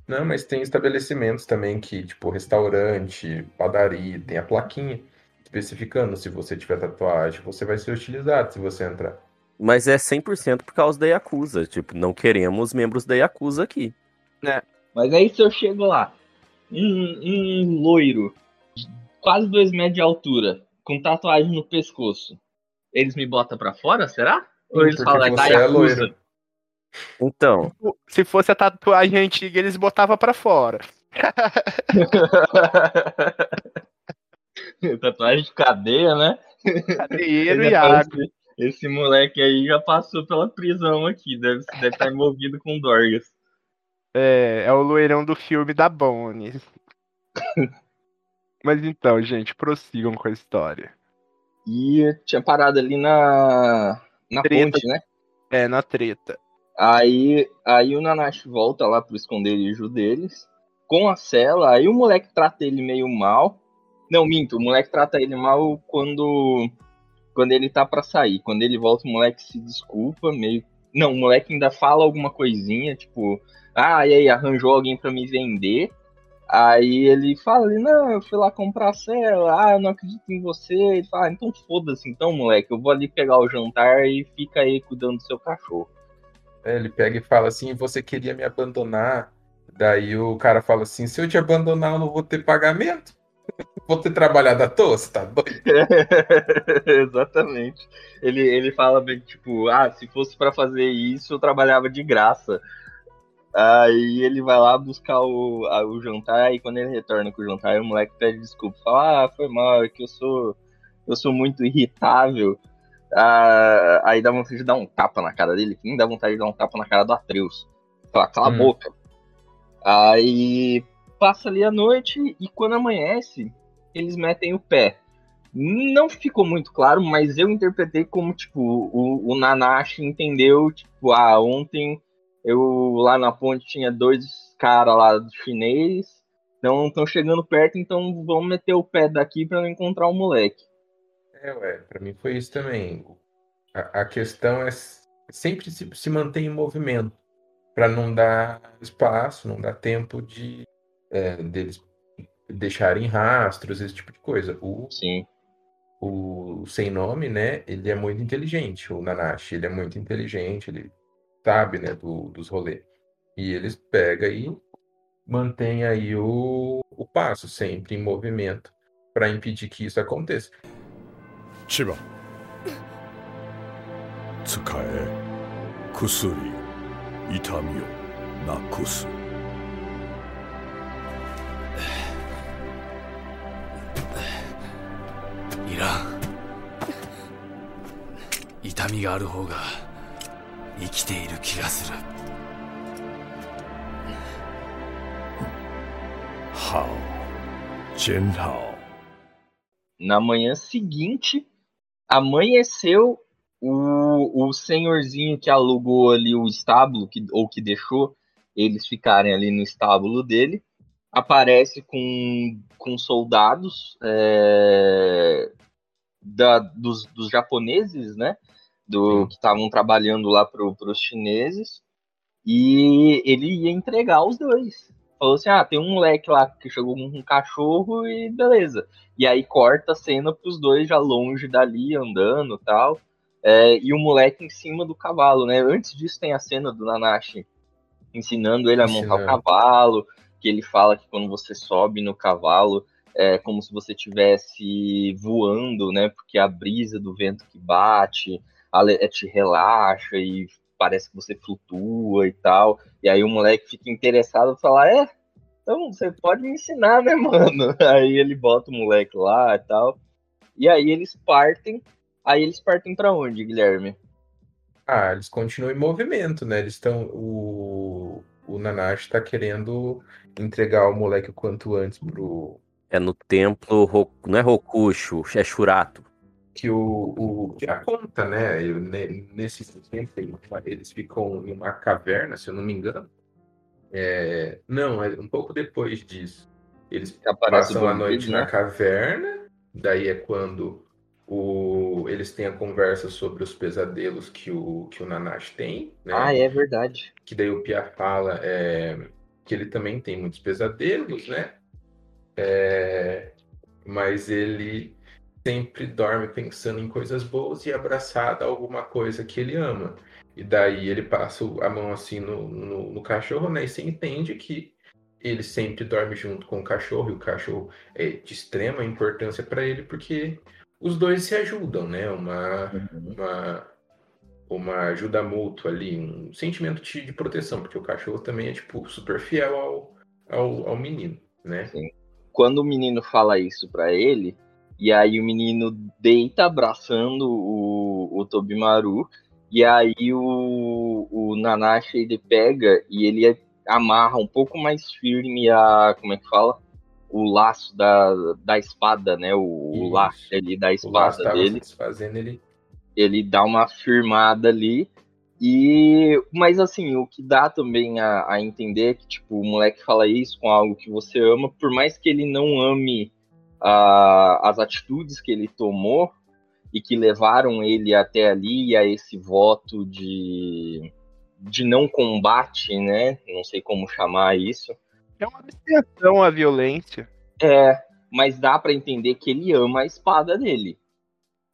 Speaker 3: Não, mas tem estabelecimentos também que, tipo, restaurante, padaria, tem a plaquinha especificando se você tiver tatuagem, você vai ser utilizado se você entrar.
Speaker 4: Mas é 100% por causa da Yakuza. Tipo, não queremos membros da Yakuza aqui.
Speaker 2: Mas aí se eu chego lá, um, um loiro, de quase dois metros de altura, com tatuagem no pescoço, eles me botam pra fora, será? Ou eles
Speaker 3: Porque
Speaker 2: falam, é da
Speaker 3: você é
Speaker 2: Yakuza?
Speaker 3: loiro.
Speaker 4: Então,
Speaker 1: Se fosse a tatuagem antiga, eles botavam pra fora.
Speaker 2: tatuagem de cadeia, né?
Speaker 1: Cadeiro
Speaker 2: Ele
Speaker 1: e
Speaker 2: já
Speaker 1: água.
Speaker 2: parece- Esse moleque aí já passou pela prisão aqui, deve, deve estar envolvido com Dorgas.
Speaker 1: É, é o loirão do filme da Bonnie. Mas então, gente, prossigam com a história.
Speaker 2: E tinha parado ali na, na
Speaker 1: Treta.
Speaker 2: ponte, né?
Speaker 1: É, na treta.
Speaker 2: Aí, aí o Nanashi volta lá pro esconderijo deles, com a cela, aí o moleque trata ele meio mal. Não, minto, o moleque trata ele mal quando quando ele tá pra sair. Quando ele volta, o moleque se desculpa, meio. Não, o moleque ainda fala alguma coisinha, tipo, ah, e aí, arranjou alguém pra me vender. Aí ele fala não, eu fui lá comprar a cela, ah, eu não acredito em você. Ele fala, ah, então foda-se então, moleque, eu vou ali pegar o jantar e fica aí cuidando do seu cachorro.
Speaker 3: É, ele pega e fala assim, você queria me abandonar. Daí o cara fala assim, se eu te abandonar, eu não vou ter pagamento. Vou ter trabalhado à toa, você tá doido?
Speaker 2: Exatamente. Ele, ele fala bem, tipo, ah, se fosse pra fazer isso, eu trabalhava de graça. Aí ele vai lá buscar o, a- o jantar e quando ele retorna com o jantar, o moleque pede desculpa. Fala, ah, foi mal, é que eu sou, eu sou muito irritável. Ah, aí dá vontade de dar um tapa na cara dele, que nem dá vontade de dar um tapa na cara do Atreus. Fala, cala
Speaker 3: Hum.
Speaker 2: a boca. Aí passa ali a noite e quando amanhece, eles metem o pé. Não ficou muito claro, mas eu interpretei como, tipo, o, o Nanashi entendeu, tipo, ah, ontem eu lá na ponte tinha dois caras lá do chinês, não estão chegando perto, então vamos meter o pé daqui pra não encontrar o moleque.
Speaker 3: É, ué, pra mim foi isso também. A, a questão é sempre se, se manter em movimento, pra não dar espaço, não dar tempo de é, deles deixarem rastros, esse tipo de coisa. O,
Speaker 2: Sim.
Speaker 3: o sem nome, né? Ele é muito inteligente, o Nanashi, ele é muito inteligente, ele sabe, né, do, dos rolês. E eles pegam e mantêm aí o, o passo sempre em movimento para impedir que isso aconteça.
Speaker 5: 千葉使え薬痛みをなくす
Speaker 6: いらん痛みがある方が生きている気がする
Speaker 5: How 真好
Speaker 2: Na manhã seguinte, amanheceu o, o senhorzinho que alugou ali o estábulo, que, ou que deixou eles ficarem ali no estábulo dele, aparece com, com soldados é, da, dos, dos japoneses, né? Do, que estavam trabalhando lá para os chineses, e ele ia entregar os dois. Falou assim: ah, tem um moleque lá que chegou com um cachorro e beleza. E aí corta a cena pros dois já longe dali, andando tal. É, e o moleque em cima do cavalo, né? Antes disso tem a cena do Nanashi ensinando ele a montar o
Speaker 3: Ensinando.
Speaker 2: cavalo, que ele fala que quando você sobe no cavalo é como se você estivesse voando, né? Porque a brisa do vento que bate le- te relaxa e parece que você flutua e tal. E aí o moleque fica interessado e fala, é, então você pode me ensinar, né, mano? Aí ele bota o moleque lá e tal. E aí eles partem. Aí eles partem pra onde, Guilherme?
Speaker 3: Ah, eles continuam em movimento, né? Eles estão. O, o Nanashi tá querendo entregar o moleque o quanto antes pro.
Speaker 4: É no templo, não é Rokusho, é Shurato.
Speaker 3: Que o, o que a conta, né? eu- ne- Nesse tempo eles ficam em uma caverna, se eu não me engano. É, não, é um pouco depois disso. Eles
Speaker 2: aparece
Speaker 3: passam a noite na
Speaker 2: né?
Speaker 3: caverna, daí é quando o, eles têm a conversa sobre os pesadelos que o, que o Nanashi tem, né?
Speaker 2: Ah, é verdade.
Speaker 3: que daí o Pia fala é, que ele também tem muitos pesadelos, né? É, mas ele sempre dorme pensando em coisas boas e abraçado a alguma coisa que ele ama. E daí ele passa a mão assim no, no, no cachorro, né? E você entende que ele sempre dorme junto com o cachorro, e o cachorro é de extrema importância para ele, porque os dois se ajudam, né? Uma, uma, uma ajuda mútua ali, um sentimento de, proteção, porque o cachorro também é, tipo, super fiel ao, ao, ao menino, né?
Speaker 2: Quando o menino fala isso pra ele, e aí o menino deita abraçando o, o Tobimaru, e aí o, o Nanashi ele pega e ele amarra um pouco mais firme a. Como é que fala? O laço da, da espada, né? O, o
Speaker 3: Isso.
Speaker 2: laço ali da
Speaker 3: O
Speaker 2: espada
Speaker 3: tava
Speaker 2: dele.
Speaker 3: se desfazendo, ele
Speaker 2: ele dá uma firmada ali. E mas assim, o que dá também a, a entender é que tipo, o moleque fala isso com algo que você ama, por mais que ele não ame ah, as atitudes que ele tomou e que levaram ele até ali a esse voto de de não combate, né? Não sei como chamar isso.
Speaker 1: É uma abstenção à violência.
Speaker 2: É, mas dá pra entender que ele ama a espada dele.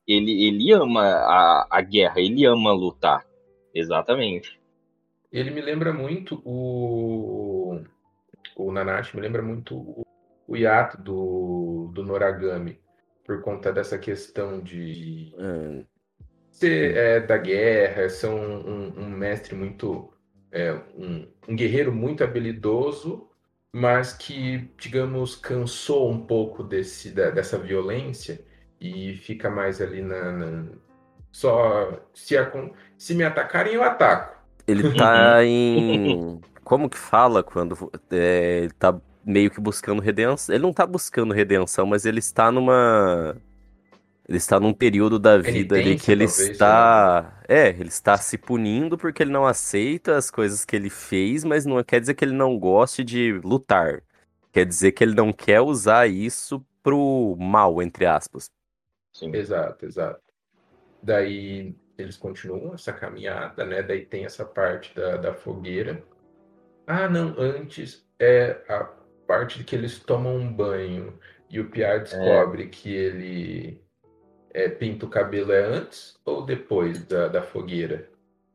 Speaker 2: Ele, ele ama a, a guerra, ele ama lutar. Exatamente.
Speaker 3: Ele me lembra muito o. O Nanashi me lembra muito o, o Yato do, do Noragami, por conta dessa questão de
Speaker 4: Ah,
Speaker 3: ser é, da guerra, ser um, um- um mestre muito. é, um, um guerreiro muito habilidoso, mas que, digamos, cansou um pouco desse, da- dessa violência e fica mais ali na. na- só. Se, acon- se me atacarem, eu ataco.
Speaker 4: Ele tá em. Como que fala quando é, ele tá meio que buscando redenção? Ele não tá buscando redenção, mas ele está numa. Ele está num período da vida ali que ele
Speaker 3: talvez,
Speaker 4: está. É, ele está se punindo porque ele não aceita as coisas que ele fez, mas não quer dizer que ele não goste de lutar. Quer dizer que ele não quer usar isso pro mal, entre aspas.
Speaker 2: Sim.
Speaker 3: Exato, exato. Daí eles continuam essa caminhada, né? Daí tem essa parte da, da fogueira. Ah, não, antes é a parte de que eles tomam um banho e o Piar descobre que ele é, pinta o cabelo é antes ou depois da, da fogueira?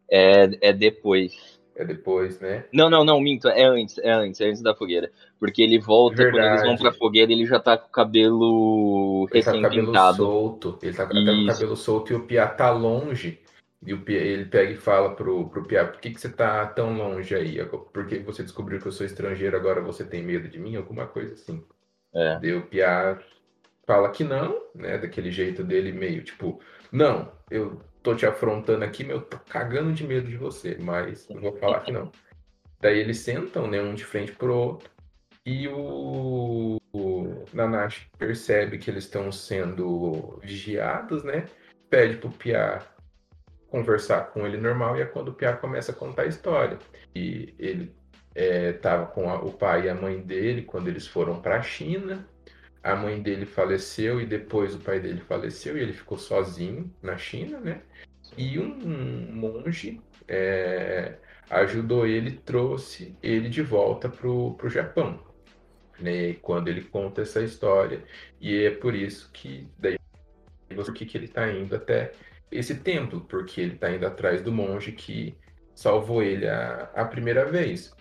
Speaker 2: É, é depois.
Speaker 3: É depois, né?
Speaker 2: Não, não, não, minto. É antes, é antes, é antes da fogueira. Porque ele volta, quando eles vão
Speaker 3: Verdade.
Speaker 2: pra fogueira, ele já tá com o cabelo
Speaker 3: Ele tá com o cabelo
Speaker 2: recém-pintado.
Speaker 3: solto. Ele tá com o cabelo solto e o Piá tá longe. E o ele pega e fala pro, pro Piá, por que, que você tá tão longe aí? Por que você descobriu que eu sou estrangeiro, agora você tem medo de mim? Alguma coisa assim.
Speaker 2: É.
Speaker 3: Daí o Piá fala que não, né? Daquele jeito dele meio tipo, não, eu tô te afrontando aqui, mas eu tô cagando de medo de você, mas não vou falar que não. Daí eles sentam, né, um de frente pro outro, e o, o Nanashi percebe que eles estão sendo vigiados, né? Pede pro Piá conversar com ele normal, e é quando o Piá começa a contar a história. E ele é, tava com a- o pai e a mãe dele quando eles foram para a China. A mãe dele faleceu e depois o pai dele faleceu e ele ficou sozinho na China, né? E um monge é, ajudou ele, trouxe ele de volta pro, pro Japão, né? Quando ele conta essa história e é por isso que daí você que ele está indo até esse templo, porque ele está indo atrás do monge que salvou ele a, a primeira vez.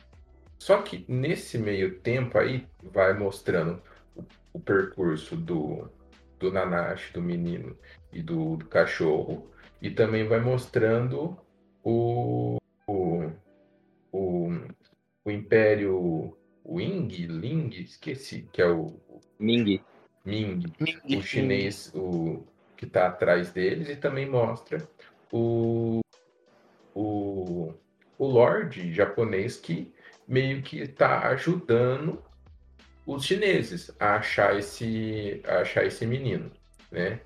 Speaker 3: Só que nesse meio tempo aí vai mostrando o, o percurso do, do Nanashi, do menino e do, do cachorro, e também vai mostrando o, o, o, o Império Wing, Ling, esqueci, que é o
Speaker 2: Ming.
Speaker 3: Ming, o chinês o, que está atrás deles e também mostra o, o, o Lorde japonês que meio que está ajudando os chineses a achar esse, a achar esse menino, né?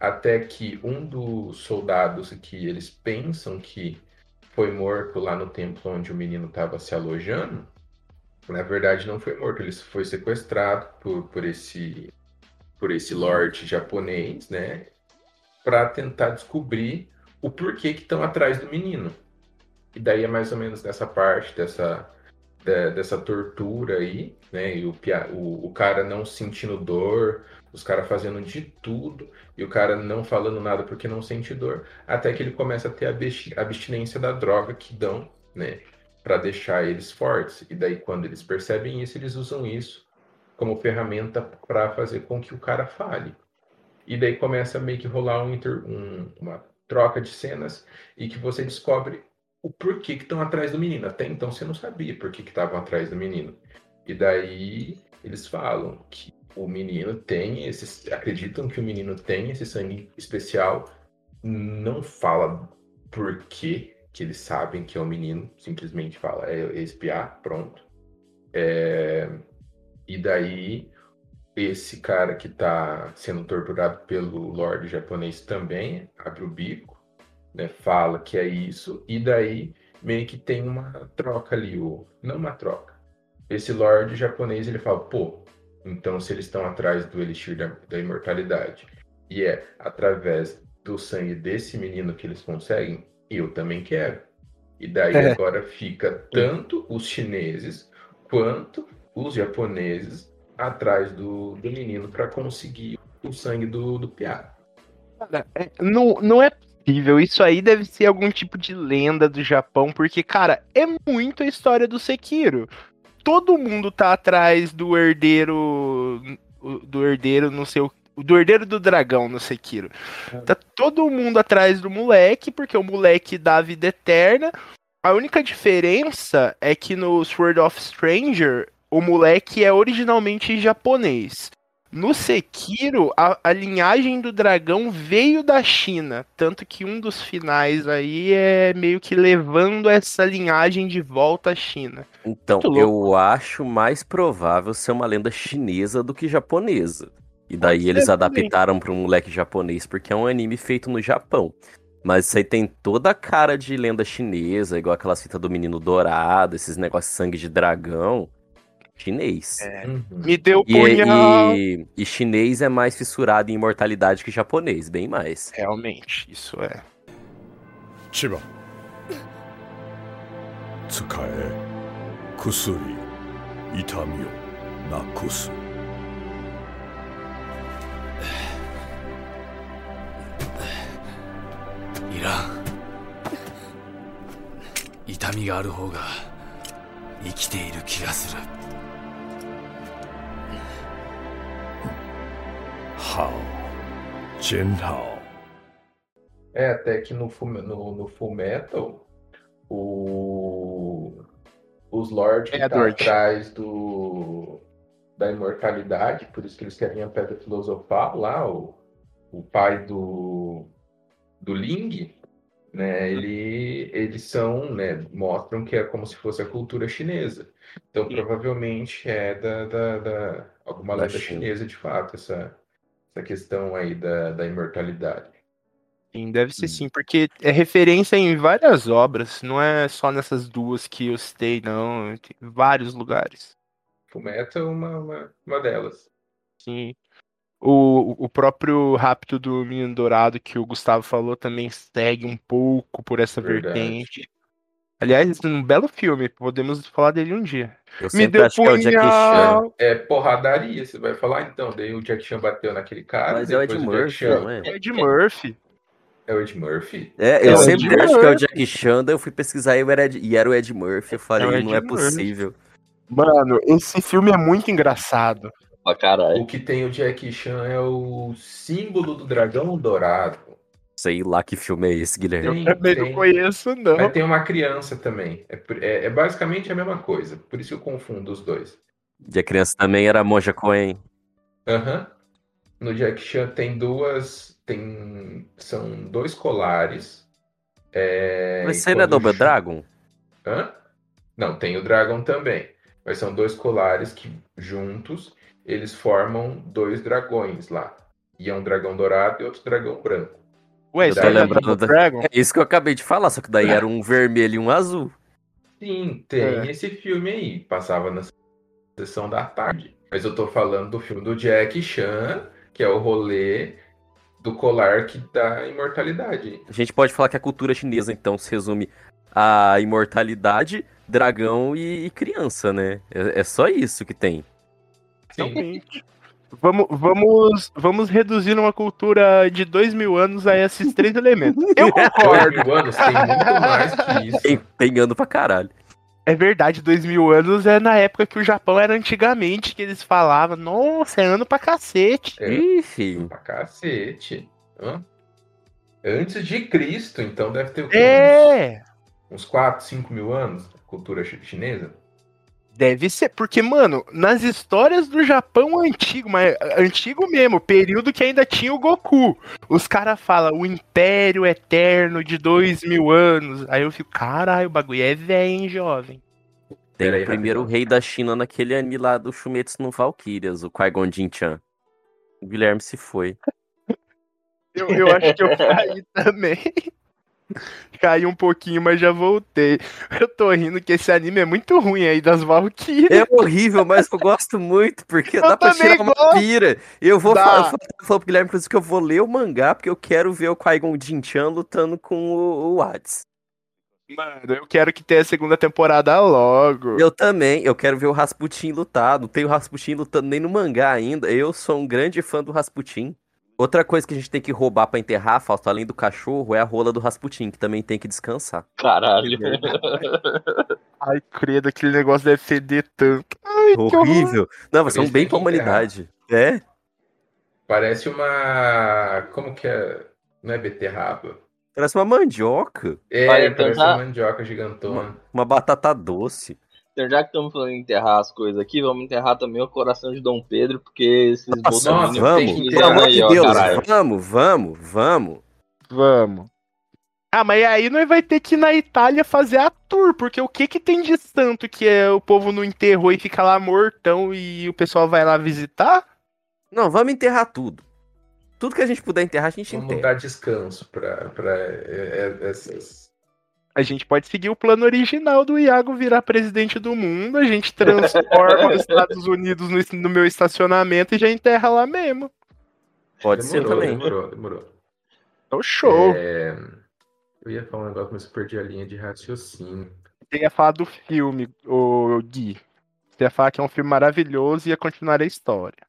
Speaker 3: Até que um dos soldados que eles pensam que foi morto lá no templo onde o menino estava se alojando, na verdade não foi morto, ele foi sequestrado por, por esse por esse lord japonês, né, para tentar descobrir o porquê que estão atrás do menino. E daí é mais ou menos nessa parte dessa dessa tortura aí, né, e o, o, o cara não sentindo dor, os caras fazendo de tudo e o cara não falando nada porque não sente dor, até que ele começa a ter a absti- abstinência da droga que dão, né, para deixar eles fortes. E daí quando eles percebem isso, eles usam isso como ferramenta para fazer com que o cara fale. E daí começa meio que rolar um inter- um- uma troca de cenas e que você descobre o porquê que estão atrás do menino. Até então você não sabia por que estavam atrás do menino. E daí eles falam que o menino tem esse, acreditam que o menino tem esse sangue especial, não fala por que eles sabem que é o menino, simplesmente fala é espiar, pronto. É, e daí, esse cara que tá sendo torturado pelo Lorde japonês também abre o bico, né? Fala que é isso, e daí meio que tem uma troca ali, o... não uma troca. Esse Lorde japonês ele fala, pô, então se eles estão atrás do Elixir da, da Imortalidade e é através do sangue desse menino que eles conseguem, eu também quero. E daí
Speaker 1: É.
Speaker 3: agora fica tanto os chineses quanto os japoneses atrás do, do menino para conseguir o sangue do, do piá.
Speaker 1: Cara, é- não, não é possível. Isso aí deve ser algum tipo de lenda do Japão, porque, cara, é muito a história do Sekiro. Todo mundo tá atrás do herdeiro. Do herdeiro, não sei o. Do herdeiro do dragão no Sekiro. Tá todo mundo atrás do moleque, porque o moleque dá a vida eterna. A única diferença é que no Sword of Stranger, o moleque é originalmente japonês. No Sekiro, a, a linhagem do dragão veio da China. Tanto que um dos finais aí é meio que levando essa linhagem de volta à China.
Speaker 4: Então, eu acho mais provável ser uma lenda chinesa do que japonesa. E daí
Speaker 1: Pode
Speaker 4: eles adaptaram para um moleque japonês, porque é um anime feito no Japão. Mas isso aí tem toda a cara de lenda chinesa, igual aquelas fitas do menino dourado, esses negócios de sangue de dragão Chinês.
Speaker 3: Uhum.
Speaker 1: Me deu
Speaker 4: E,
Speaker 1: punhal.
Speaker 4: e- e chinês é mais fissurado em imortalidade que japonês, bem mais.
Speaker 1: Realmente, isso é.
Speaker 5: 千葉使え薬痛みをなくす
Speaker 6: いらん痛 痛みがある方が生きている気がする
Speaker 5: Hao. Jin Hao.
Speaker 3: É, até que no, Full- no, no Full Metal, o, os Lords que tá atrás do, da imortalidade, por isso que eles querem a Pedra Filosofal lá, o, o pai do, do Ling, né, ele, eles são, né, mostram que é como se fosse a cultura chinesa. Então, provavelmente é da, da, da- alguma
Speaker 4: Da
Speaker 3: lenda
Speaker 4: China.
Speaker 3: chinesa, de fato, essa, essa questão aí da, da imortalidade.
Speaker 1: Sim, deve ser
Speaker 3: Hum.
Speaker 1: sim, porque é referência em várias obras, não é só nessas duas que eu citei, não. Tem vários lugares.
Speaker 3: Fullmetal é uma, uma, uma delas.
Speaker 1: Sim. O, o próprio Rápido do Menino Dourado que o Gustavo falou também segue um pouco por essa
Speaker 3: Verdade.
Speaker 1: vertente. Aliás, um belo filme, podemos falar dele um dia.
Speaker 4: Eu
Speaker 1: Me deu
Speaker 4: acho que é o Jackie Chan.
Speaker 3: É porradaria, você vai falar então. Daí o Jack Chan bateu naquele cara,
Speaker 4: Mas é o Ed Murphy,
Speaker 3: Jack
Speaker 4: não é?
Speaker 1: É de Murphy.
Speaker 3: É o Ed Murphy?
Speaker 4: É, eu
Speaker 1: É
Speaker 4: sempre
Speaker 1: Ed
Speaker 4: acho que é o. Jackie Chan, daí eu fui pesquisar e era, Ed- e era o Ed Murphy. Eu falei,
Speaker 1: É o Ed
Speaker 4: não é possível.
Speaker 1: Mano, esse filme é muito engraçado.
Speaker 2: Caralho.
Speaker 3: O que tem o Jack Chan é o símbolo do dragão dourado.
Speaker 4: Sei lá que filme é esse, Guilherme.
Speaker 3: Tem,
Speaker 1: Também não
Speaker 3: tem.
Speaker 1: conheço, não.
Speaker 3: Mas tem uma criança também. É, é- é basicamente a mesma coisa. Por isso eu confundo os dois.
Speaker 4: E a criança também era Monja Coen.
Speaker 3: Aham. No Jack Chan tem duas. Tem, são dois colares. É,
Speaker 4: Mas isso aí não é Double Dragon?
Speaker 3: Hã? Não, tem o Dragon também. Mas são dois colares que juntos eles formam dois dragões lá. E é um dragão dourado e outro dragão branco.
Speaker 1: Ué,
Speaker 3: Eu tô
Speaker 1: é
Speaker 4: lembrando da-
Speaker 1: Dragon?
Speaker 4: É isso que eu acabei de falar, só que daí era um vermelho e um azul.
Speaker 3: Sim, tem
Speaker 1: É.
Speaker 3: esse filme aí. Passava na sessão da tarde. Mas eu tô falando do filme do Jack Chan, que é o rolê do colar que dá imortalidade.
Speaker 4: A gente pode falar que a cultura chinesa, então, se resume a imortalidade, dragão e, e criança, né? É, é só isso que tem.
Speaker 3: Sim.
Speaker 1: Vamos, vamos, vamos reduzir uma cultura de dois mil anos a esses três elementos. Eu
Speaker 3: Dois
Speaker 1: concordo.
Speaker 3: mil anos tem muito mais que isso.
Speaker 4: Tem, tem ano pra caralho.
Speaker 1: É verdade, dois mil anos é na época que o Japão era antigamente, que eles falavam, nossa, é ano pra cacete.
Speaker 3: É.
Speaker 4: Ixi,
Speaker 3: Pra cacete. Hã? Antes de Cristo, então deve ter?
Speaker 1: É,
Speaker 3: Uns 4, 5 mil anos? Cultura chi- chinesa?
Speaker 1: Deve ser, porque, mano, nas histórias do Japão antigo, mas antigo mesmo, período que ainda tinha o Goku, os caras falam o Império Eterno de dois mil anos. Aí eu fico, caralho, o bagulho é velho, hein, jovem.
Speaker 4: tem
Speaker 3: Pera aí,
Speaker 4: o primeiro
Speaker 3: rapidão.
Speaker 4: rei da China naquele anime lá do Shumetsu no Valkyrias, o Qui-Gon Jinn-chan. O Guilherme se foi.
Speaker 1: Eu, eu acho que eu caí também. Caí um pouquinho, mas já voltei. Eu tô rindo que esse anime é muito ruim aí das Valkyrias.
Speaker 4: É horrível, mas eu gosto muito, porque
Speaker 1: Eu
Speaker 4: dá pra tirar uma
Speaker 1: gosto.
Speaker 4: pira. Eu vou
Speaker 1: Dá.
Speaker 4: falar, eu falei- eu pro Guilherme, inclusive, que eu vou ler o mangá, porque eu quero ver o Qui-Gon Jinn-chan lutando com o, o Hades.
Speaker 1: Mano, eu quero que tenha a segunda temporada logo.
Speaker 4: Eu também, eu quero ver o Rasputin lutar. Não tem o Rasputin lutando nem no mangá ainda. Eu sou um grande fã do Rasputin. Outra coisa que a gente tem que roubar pra enterrar, Fausto, além do cachorro, é a rola do Rasputin, que também tem que descansar.
Speaker 2: Caralho.
Speaker 1: Ai, credo, aquele negócio deve feder tanto. Ai.
Speaker 4: Horrível. Não, um
Speaker 3: Eles
Speaker 4: bem pra humanidade. É?
Speaker 3: Parece uma. Como que é? Não é beterraba?
Speaker 4: Parece uma mandioca.
Speaker 3: É,
Speaker 2: Olha,
Speaker 3: parece uma mandioca gigantona.
Speaker 4: Uma batata doce.
Speaker 2: Então, já que estamos falando em enterrar as coisas aqui, vamos enterrar também o coração de Dom Pedro, porque esses
Speaker 4: Nossa,
Speaker 2: bolsominions
Speaker 3: vamos,
Speaker 2: que
Speaker 3: pelo
Speaker 4: amor
Speaker 2: aí,
Speaker 4: de
Speaker 2: ó,
Speaker 4: Deus,
Speaker 2: caralho.
Speaker 4: vamos, vamos, vamos.
Speaker 1: Vamos. Ah, mas aí nós vai ter que ir na Itália fazer a tour, porque o que que tem de santo que é, o povo não enterrou e fica lá mortão e o pessoal vai lá visitar?
Speaker 4: Não, vamos enterrar tudo. Tudo que a gente puder enterrar, a gente
Speaker 3: Vamos
Speaker 4: enterra.
Speaker 3: dar descanso pra, pra é, é, essas.
Speaker 1: A gente pode seguir o plano original do Iago virar presidente do mundo, a gente transforma os Estados Unidos no, no meu estacionamento e já enterra lá mesmo.
Speaker 4: Pode ser
Speaker 3: Demorou,
Speaker 4: também.
Speaker 3: Demorou, demorou.
Speaker 1: Então, show.
Speaker 3: É, Eu ia falar um negócio, mas eu perdi a linha de raciocínio.
Speaker 1: Você ia falar do filme, o Gui. Você ia falar que é um filme maravilhoso e ia continuar a história.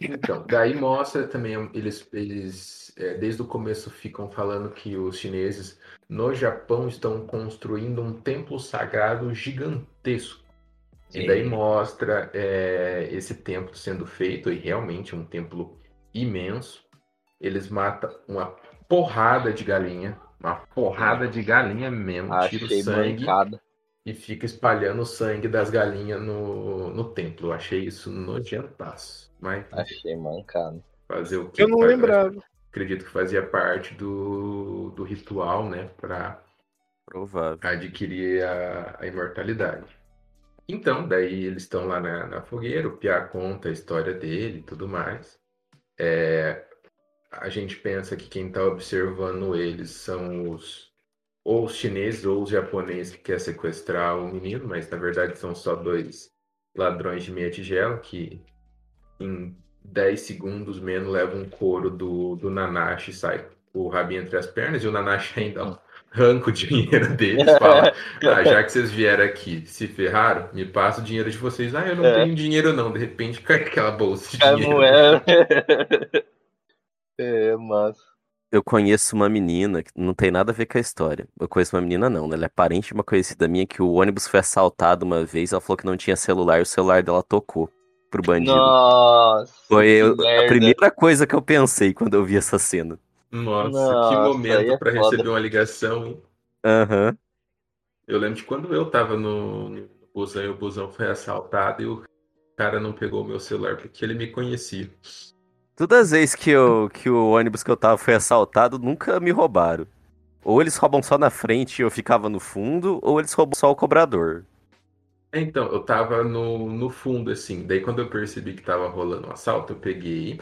Speaker 3: Então, daí mostra também, eles, eles é, desde o começo ficam falando que os chineses no Japão estão construindo um templo sagrado gigantesco. E daí
Speaker 2: Sim.
Speaker 3: mostra é, esse templo sendo feito, e realmente um templo imenso. Eles matam uma porrada de galinha, uma porrada de galinha mesmo, tira o sangue
Speaker 2: bancada.
Speaker 3: e fica espalhando o sangue das galinhas no, no templo. Eu achei isso nojentaço. Mas
Speaker 2: Achei mancada.
Speaker 3: fazer o que?
Speaker 1: Eu não lembrava.
Speaker 3: Acredito que fazia parte do, do ritual, né? Para adquirir a, a imortalidade. Então, daí eles estão lá na, na fogueira, o Pia conta a história dele e tudo mais. É, a gente pensa que quem está observando eles são os ou os chineses ou os japoneses que quer sequestrar o menino, mas na verdade são só dois ladrões de meia tigela que em 10 segundos menos levam um couro do, do Nanashi e sai com o rabinho entre as pernas e o Nanashi ainda arranca o dinheiro deles, fala ah, já que vocês vieram aqui, se ferraram, me passa o dinheiro de vocês. Ah, eu não
Speaker 2: É.
Speaker 3: tenho dinheiro não. De repente cai aquela bolsa de
Speaker 2: Cara,
Speaker 3: dinheiro.
Speaker 2: não é. É, mas.
Speaker 4: Eu conheço uma menina que não tem nada a ver com a história. Eu conheço uma menina, não, né? Ela é parente de uma conhecida minha que o ônibus foi assaltado uma vez. Ela falou que não tinha celular e o celular dela tocou pro bandido.
Speaker 2: Nossa.
Speaker 4: Foi
Speaker 2: que
Speaker 4: eu- a
Speaker 2: merda.
Speaker 4: primeira coisa que eu pensei quando eu vi essa cena.
Speaker 3: Nossa, que
Speaker 2: Nossa, aí
Speaker 3: momento
Speaker 2: é
Speaker 3: para
Speaker 2: foda.
Speaker 3: receber uma ligação.
Speaker 4: Aham.
Speaker 3: Eu lembro de quando eu tava no, no busão e o busão foi assaltado e o cara não pegou o meu celular porque ele me conhecia.
Speaker 4: Todas as vezes que, eu, que o ônibus que eu tava foi assaltado, nunca me roubaram. Ou eles roubam só na frente e eu ficava no fundo, ou eles roubam só o cobrador.
Speaker 3: Então, eu tava no, no fundo, assim. Daí, quando eu percebi que tava rolando um assalto, eu peguei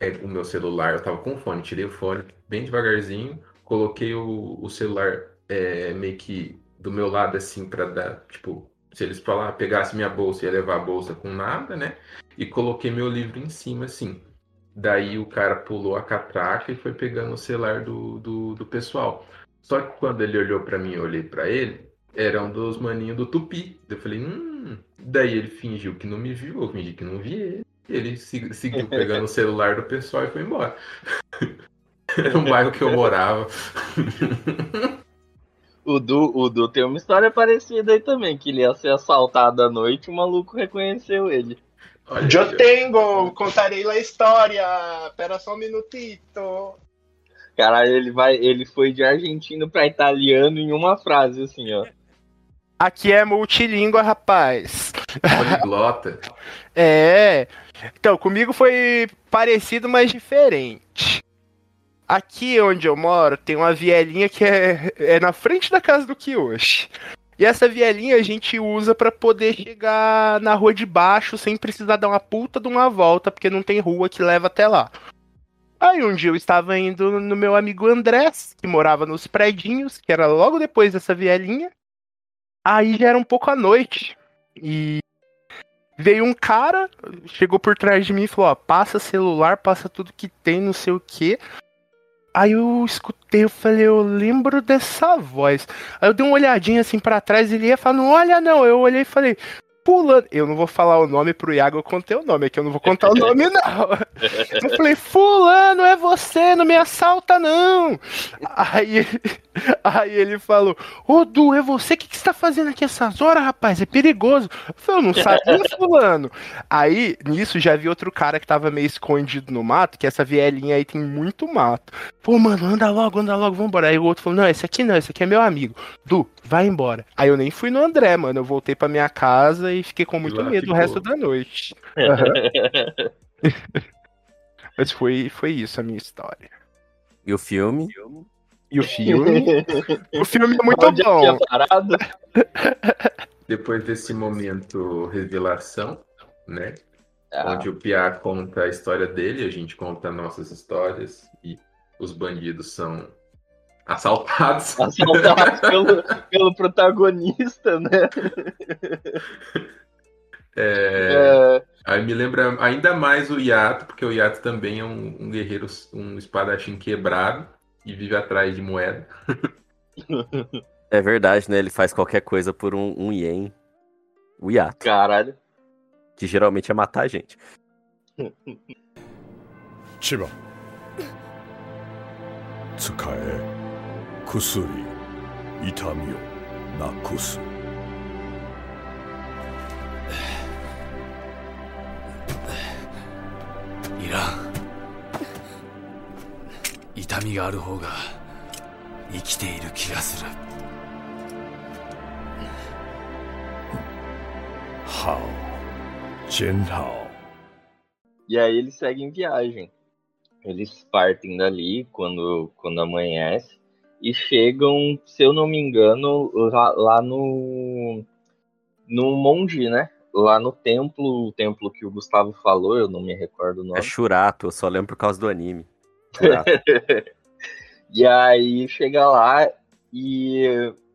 Speaker 3: é, o meu celular, eu tava com fone, tirei o fone bem devagarzinho, coloquei o, o celular é, meio que do meu lado, assim, pra dar, tipo, se eles falar, pegasse minha bolsa, ia levar a bolsa com nada, né? E coloquei meu livro em cima, assim. Daí o cara pulou a catraca e foi pegando o celular do, do, do pessoal. Só que quando ele olhou pra mim, eu olhei pra ele, era um dos maninhos do Tupi. Eu falei, hum. Daí ele fingiu que não me viu, eu fingi que não vi ele. E ele se- seguiu pegando o celular do pessoal e foi embora. Era um bairro que eu morava.
Speaker 2: O Du, o Du tem uma história parecida aí também, que ele ia ser assaltado à noite e o maluco reconheceu ele.
Speaker 3: Olha
Speaker 7: Eu tenho, contarei a história. Espera só um minutito.
Speaker 2: Caralho, ele vai, ele foi de argentino pra italiano em uma frase, assim, ó.
Speaker 1: Aqui é multilíngua, rapaz.
Speaker 3: Poliglota.
Speaker 1: É. Então, comigo foi parecido, mas diferente. Aqui onde eu moro, tem uma vielinha que é, é na frente da casa do Kiyoshi. E essa vielinha a gente usa pra poder chegar na rua de baixo sem precisar dar uma puta de uma volta, porque não tem rua que leva até lá. Aí um dia eu estava indo no meu amigo Andrés, que morava nos predinhos, que era logo depois dessa vielinha. Aí já era um pouco à noite. E veio um cara, chegou por trás de mim e falou: Ó, passa celular, passa tudo que tem, não sei o que. Aí eu escutei, eu falei, eu lembro dessa voz. Aí eu dei uma olhadinha assim pra trás, ele ia falando, olha não. Eu olhei e falei, fulano. Eu não vou falar o nome pro Iago, eu contei o nome, aqui eu não vou contar o nome, não. Eu falei, fulano, é você, não me assalta, não. Aí, aí ele falou, ô Du, é você? O que, que você tá fazendo aqui essas horas, rapaz? É perigoso. Eu falei, eu não sabia, fulano. Aí, nisso, já vi outro cara que tava meio escondido no mato, que essa vielinha aí tem muito mato. Pô, mano, anda logo, anda logo, vambora. Aí o outro falou, não, esse aqui não, esse aqui é meu amigo. Du, vai embora. Aí eu nem fui no André, mano. Eu voltei pra minha casa e fiquei com muito medo o
Speaker 3: ficou.
Speaker 1: resto da noite. Mas foi, foi isso a minha história.
Speaker 4: E o filme?
Speaker 1: E o filme? o filme é muito
Speaker 2: Onde
Speaker 1: bom.
Speaker 2: tinha parado?
Speaker 3: Depois desse momento revelação, né?
Speaker 2: Ah,
Speaker 3: Onde o Pia conta a história dele, a gente conta nossas histórias e os bandidos são assaltados.
Speaker 2: assaltado pelo, pelo protagonista, né?
Speaker 3: É,
Speaker 2: É,
Speaker 3: Aí me lembra ainda mais o Yato, porque o Yato também é um, um guerreiro, um espadachim quebrado e vive atrás de moeda.
Speaker 4: é verdade, né? Ele faz qualquer coisa por um, um ien. O hiato.
Speaker 2: Caralho.
Speaker 4: Que geralmente é matar a gente.
Speaker 5: Chiba. Tsukae. Kusuri.
Speaker 6: Itami o nakusu. 痛みがある方が生きている気がする
Speaker 5: How 检讨
Speaker 2: E aí eles seguem viagem. Eles partem dali quando, quando amanhece e chegam, se eu não me engano, lá, lá no no monge, né? Lá no templo, o templo que o Gustavo falou, eu não me recordo o nome.
Speaker 4: É Churato, eu só lembro por causa do anime.
Speaker 2: E aí chega lá e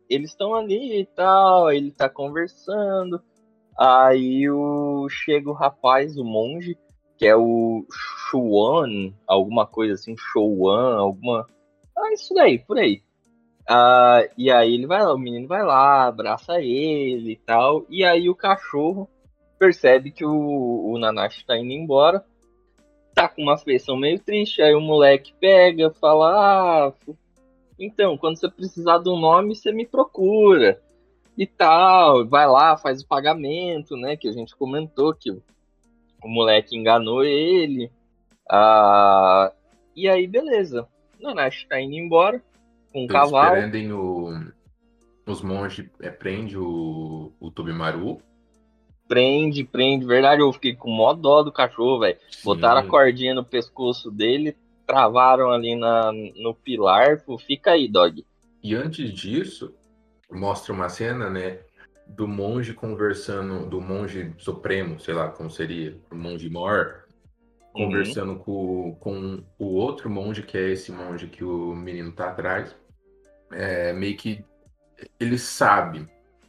Speaker 2: eles estão ali e tal, ele tá conversando. Aí o chega o rapaz, o monge, que é o Shuan, alguma coisa assim, Shouan, alguma. Ah, isso daí, por aí. Ah, e aí ele vai lá, o menino vai lá, abraça ele e tal. E aí o cachorro percebe que o, o Nanashi tá indo embora. Tá com uma feição meio triste. Aí o moleque pega, fala: Ah, então, quando você precisar de um nome, você me procura. E tal, vai lá, faz o pagamento, né? Que a gente comentou que o o moleque enganou ele. Ah, e aí, beleza. Nanashi tá indo embora com um
Speaker 3: Eles
Speaker 2: cavalo.
Speaker 3: prendem o... Os monges é, prende o, o Tobimaru.
Speaker 2: Prende, prende. Verdade, eu fiquei com mó dó do cachorro, velho. Botaram a cordinha no pescoço dele, travaram ali na, no pilar. Pô, fica aí, dog.
Speaker 3: E antes disso, mostra uma cena, né? Do monge conversando, do monge supremo, sei lá como seria, o monge Mor, conversando com, com o outro monge, que é esse monge que o menino tá atrás. É, meio que ele sabe,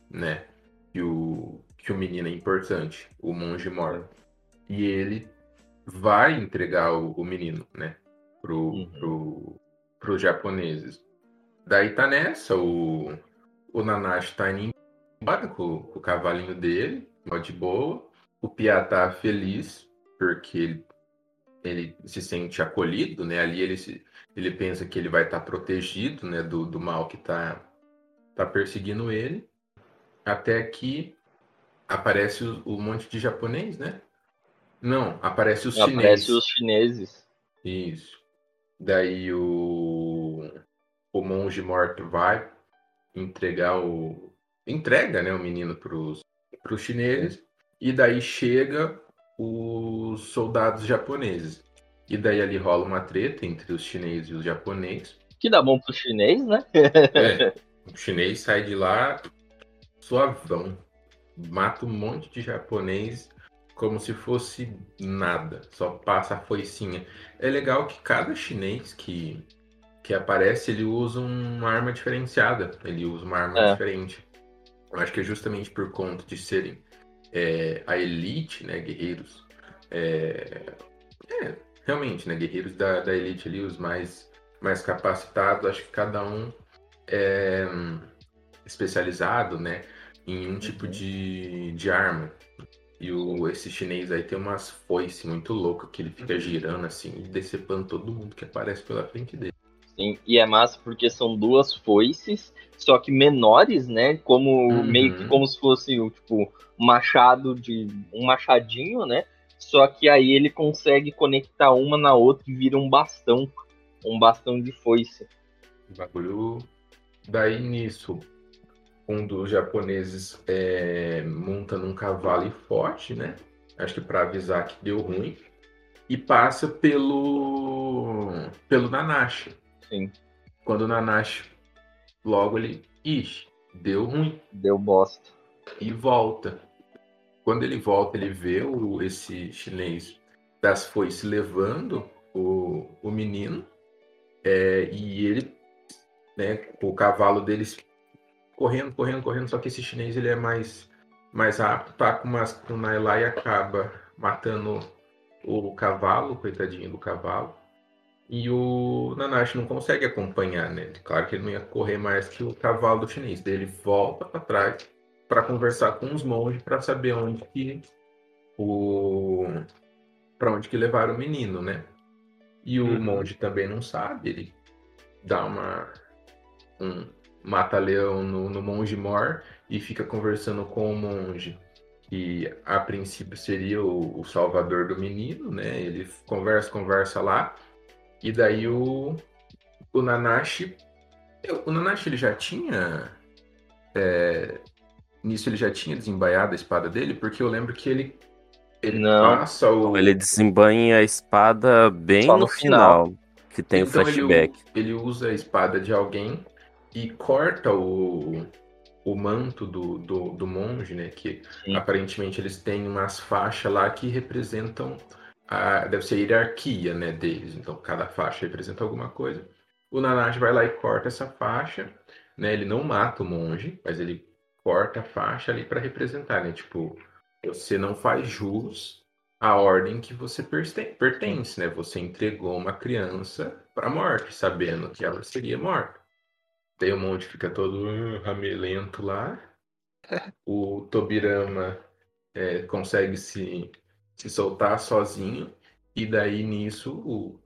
Speaker 3: né? Que o, que o menino é importante, o monge Mor. E ele vai entregar o, o menino, né? Pro,
Speaker 2: Uhum.
Speaker 3: pro, pros japoneses. Daí tá nessa, o, o Nanashi tá indo embora com, com o cavalinho dele, mó de boa. O Pia tá feliz, porque ele, ele se sente acolhido, né? Ali ele, se, ele pensa que ele vai estar protegido, né? Do, do mal que tá, tá perseguindo ele. Até que aparece o, o monte de japonês, né? Não, aparece os chineses.
Speaker 2: Aparece os chineses.
Speaker 3: Isso. Daí o, o monge morto vai entregar o. Entrega, né, o menino pros, pros chineses. E daí chega os soldados japoneses. E daí ali rola uma treta entre os chineses e os japoneses.
Speaker 2: Que dá bom pro chinês, né?
Speaker 3: É, o chinês sai de lá suavão. Mata um monte de japonês como se fosse nada. Só passa a foicinha. É legal que cada chinês que, que aparece, ele usa uma arma diferenciada. Ele usa uma arma
Speaker 2: É.
Speaker 3: diferente. Eu acho que é justamente por conta de serem é, a elite, né? Guerreiros. É, é, realmente, né? Guerreiros da, da elite ali, os mais, mais capacitados. Acho que cada um é hum, especializado, né? Em um tipo de, de arma. E o, esse chinês aí tem umas foices muito loucas que ele fica girando assim e decepando todo mundo que aparece pela frente dele.
Speaker 2: Sim, e é massa porque são duas foices, só que menores, né? Como
Speaker 3: Uhum.
Speaker 2: meio que como se fosse tipo um machado de um machadinho, né? Só que aí ele consegue conectar uma na outra e vira um bastão, um bastão de foice.
Speaker 3: O bagulho. Daí nisso, um dos japoneses é, monta num cavalo e forte, né? Acho que para avisar que deu ruim. E passa pelo. pelo Nanashi.
Speaker 2: Sim,
Speaker 3: Quando o Nanashi logo ele. Ixi, deu ruim.
Speaker 2: deu bosta.
Speaker 3: e volta. Quando ele volta, ele vê o, esse chinês das foices levando o, o menino é, e ele, né, o cavalo deles correndo, correndo, correndo. Só que esse chinês ele é mais, mais rápido, tá com umas kunai lá e acaba matando o cavalo, coitadinho do cavalo. E o Nanashi não consegue acompanhar, né? Claro que ele não ia correr mais que o cavalo do chinês. Daí ele volta para trás para conversar com os monges para saber onde que o para onde que levaram o menino, né? E o
Speaker 1: Uhum.
Speaker 3: monge também não sabe, ele dá uma um mata-leão no, no monge mor e fica conversando com o monge, que a princípio seria o, o salvador do menino, né? Ele conversa, conversa lá, e daí o, o Nanashi. O Nanashi ele já tinha. é, nisso ele já tinha desembaiado a espada dele, porque eu lembro que ele. Ele
Speaker 2: Não.
Speaker 3: passa o.
Speaker 4: Ele desembanha a espada bem
Speaker 2: Só
Speaker 4: no,
Speaker 2: no
Speaker 4: final, que tem o
Speaker 3: Então ele-
Speaker 4: flashback.
Speaker 3: Ele, usa a espada de alguém e corta o, o manto do, do, do monge, né? Que
Speaker 2: Sim.
Speaker 3: aparentemente eles têm umas faixas lá que representam a, deve ser a hierarquia, né, deles. Então cada faixa representa alguma coisa. O Nanashi vai lá e corta essa faixa, né? Ele não mata o monge, mas ele corta a faixa ali para representar, né? Tipo, você não faz jus à ordem que você perten- pertence, né? Você entregou uma criança para a morte, sabendo que ela seria morta. Daí o monte fica todo ramelento lá. O Tobirama é, consegue se, se soltar sozinho. E daí nisso o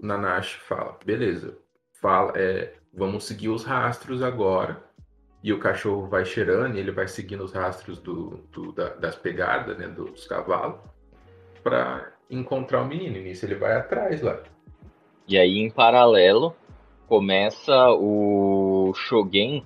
Speaker 3: Nanashi fala: beleza, fala, é, vamos seguir os rastros agora. E o cachorro vai cheirando, e ele vai seguindo os rastros do, do- da- das pegadas, né, dos cavalos, para encontrar o menino. E nisso ele vai atrás lá.
Speaker 2: E aí, em paralelo, começa o Shogen,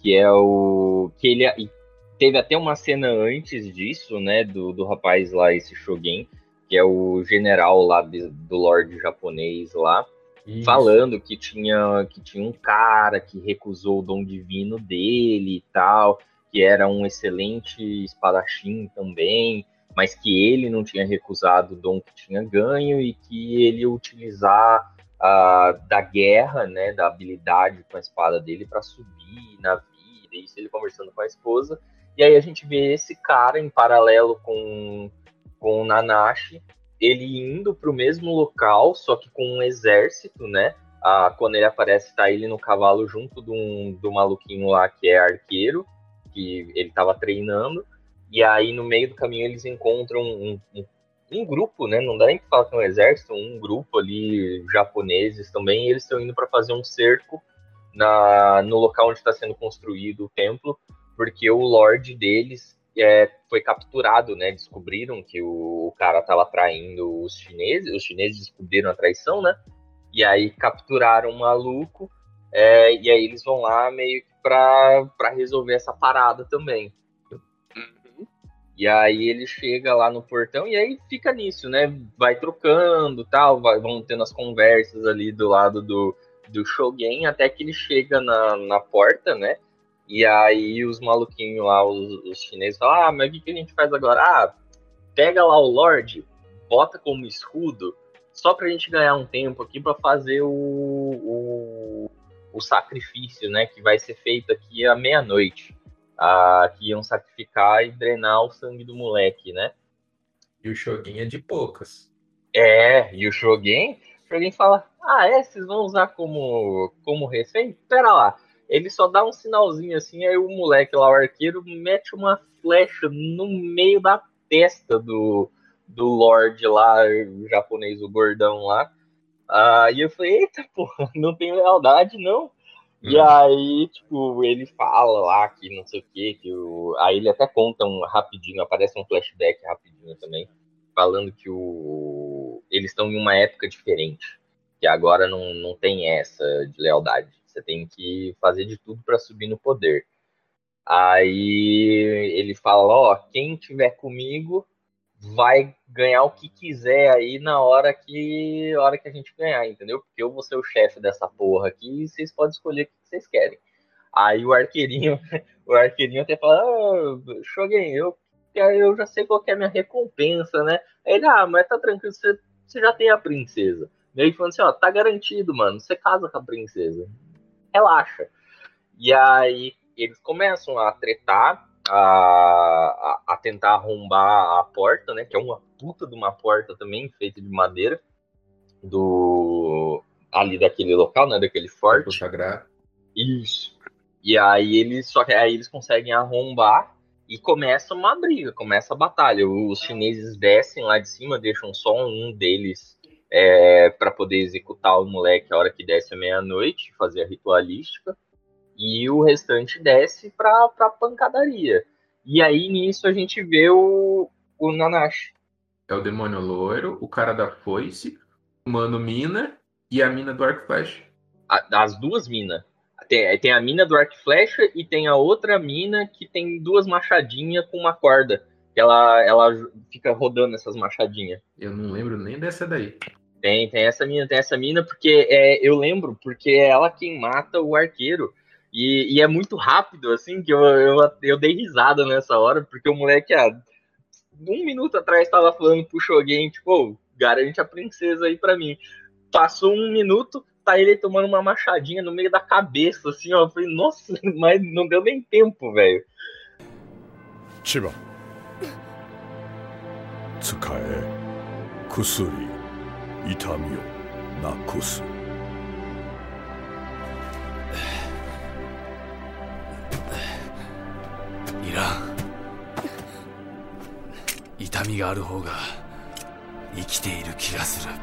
Speaker 2: que é o. que ele teve até uma cena antes disso, né? Do, do rapaz lá, esse Shogen, que é o general lá de- do Lorde japonês lá,
Speaker 3: Isso.
Speaker 2: falando que tinha, que tinha um cara que recusou o dom divino dele e tal, que era um excelente espadachim também, mas que ele não tinha recusado o dom que tinha ganho e que ele ia utilizar ah, da guerra, né, da habilidade com a espada dele para subir na vida, isso ele conversando com a esposa. E aí a gente vê esse cara em paralelo com, com o Nanashi, ele indo para o mesmo local, só que com um exército, né? Ah, quando ele aparece, tá ele no cavalo junto do, um, do maluquinho lá que é arqueiro, que ele estava treinando. E aí no meio do caminho eles encontram um, um, um grupo, né? Não dá nem pra falar que é um exército, um grupo ali japoneses também. Eles estão indo para fazer um cerco na, no local onde está sendo construído o templo, porque o lord deles é, foi capturado, né? Descobriram que o, o cara estava traindo os chineses, os chineses descobriram a traição, né? E aí capturaram o maluco, é, e aí eles vão lá meio que pra, pra resolver essa parada também. E aí ele chega lá no portão e aí fica nisso, né? Vai trocando tal, vai, vão tendo as conversas ali do lado do, do Shogun, até que ele chega na, na porta, né? E aí os maluquinhos lá, os, os chineses, falam, ah, mas o que, que a gente faz agora? Ah, pega lá o Lorde, bota como escudo, só pra gente ganhar um tempo aqui pra fazer o, o, o sacrifício, né? Que vai ser feito aqui à meia-noite. Ah, que iam sacrificar e drenar o sangue do moleque, né?
Speaker 3: E o Shogun é de poucas.
Speaker 2: É, e o Shogun, o Shogun fala, ah, é, vocês vão usar como, como refém? Pera lá. Ele só dá um sinalzinho assim, aí o moleque lá, o arqueiro, mete uma flecha no meio da testa do, do Lorde lá, o japonês, o gordão lá. Ah, e eu falei, eita, porra, não tem lealdade, não. E
Speaker 3: Hum.
Speaker 2: aí, tipo, ele fala lá que não sei o que, que o... aí ele até conta um rapidinho, aparece um flashback rapidinho também, falando que o... eles estão em uma época diferente, que agora não, não tem essa de lealdade. Você tem que fazer de tudo para subir no poder. Aí ele fala, ó, quem tiver comigo vai ganhar o que quiser aí na hora que hora que a gente ganhar, entendeu? Porque eu vou ser o chefe dessa porra aqui e vocês podem escolher o que vocês querem. Aí o arqueirinho, o arqueirinho até fala, Shogun, eu, eu já sei qual é a minha recompensa, né? Aí ele, ah, mas tá tranquilo, você, você já tem a princesa. Meio que falando assim, ó, tá garantido, mano, você casa com a princesa. Relaxa. E aí eles começam a tretar, a, a, tentar arrombar a porta, né? Que é uma puta de uma porta também, feita de madeira, do ali daquele local, né? Daquele forte.
Speaker 3: Sagrado.
Speaker 2: Isso. E aí eles só que aí eles conseguem arrombar E começa uma briga, começa a batalha. Os chineses descem lá de cima, deixam só um deles é, para poder executar o moleque a hora que desce a meia-noite, fazer a ritualística. E o restante desce pra, pra pancadaria. E aí nisso a gente vê o, o Nanashi.
Speaker 3: É o demônio loiro, o cara da foice, o mano mina e a mina do arco flash.
Speaker 2: A- as duas minas. Tem, tem a mina do arco e flecha e tem a outra mina que tem duas machadinhas com uma corda. Ela, ela fica rodando essas machadinhas.
Speaker 3: Eu não lembro nem dessa daí.
Speaker 2: Tem, tem essa mina, tem essa mina, porque é, eu lembro, porque é ela quem mata o arqueiro. E, e, é muito rápido, assim, que eu, eu, eu dei risada nessa hora, porque o moleque, há ah, um minuto atrás, estava falando pro Shogun, tipo, oh, garante a princesa aí para mim. Passou um minuto, tá ele tomando uma machadinha no meio da cabeça, assim, ó. Eu falei, nossa, mas não deu nem tempo, velho.
Speaker 5: Chiba. Tsukae. Kusuri. Itami
Speaker 6: nakusu. らん痛みがある方が生きている気がする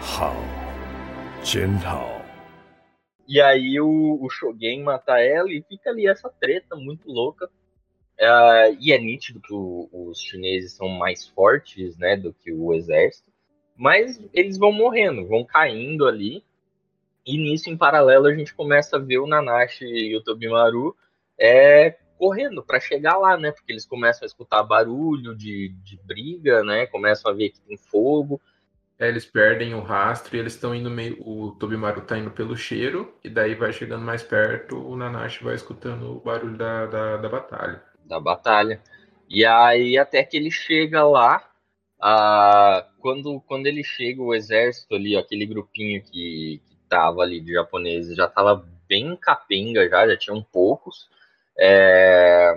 Speaker 5: 好检讨
Speaker 2: E aí o, o Shogun mata ela e fica ali essa treta muito louca. Ah, e é nítido que o- os chineses são mais fortes né, do que o exército. Mas eles vão morrendo, vão caindo ali. E nisso, em paralelo, a gente começa a ver o Nanashi e o Tobimaru é, correndo para chegar lá, né? Porque eles começam a escutar barulho de, de briga, né? Começam a ver que tem fogo.
Speaker 3: É, eles perdem o rastro e eles estão indo meio. O Tobimaru tá indo pelo cheiro, e daí vai chegando mais perto, o Nanashi vai escutando o barulho da, da, da batalha.
Speaker 2: da batalha. E aí até que ele chega lá, ah, quando, quando ele chega, o exército ali, aquele grupinho que, que tava ali de japoneses, já tava bem capenga já, já tinham poucos. É,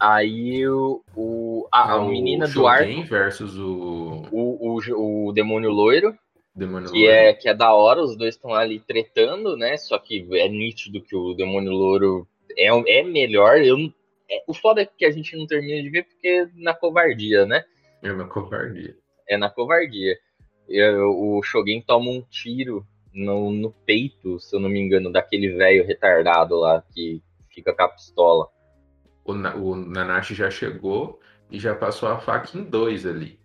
Speaker 2: Aí o, o- a, a
Speaker 3: o
Speaker 2: menina do arco,
Speaker 3: versus o
Speaker 2: o, o, o demônio loiro,
Speaker 3: demônio
Speaker 2: que
Speaker 3: loiro.
Speaker 2: é, que é da hora, os dois estão ali tretando, né? Só que é nítido que o demônio louro é, é melhor. Eu, é- o foda é que a gente não termina de ver porque na covardia, né?
Speaker 3: É uma covardia.
Speaker 2: É na covardia. Eu- o Shogun toma um tiro no, no peito, se eu não me engano, daquele velho retardado lá que fica com a pistola.
Speaker 3: O, o Nanashi já chegou e já passou a faca em dois ali.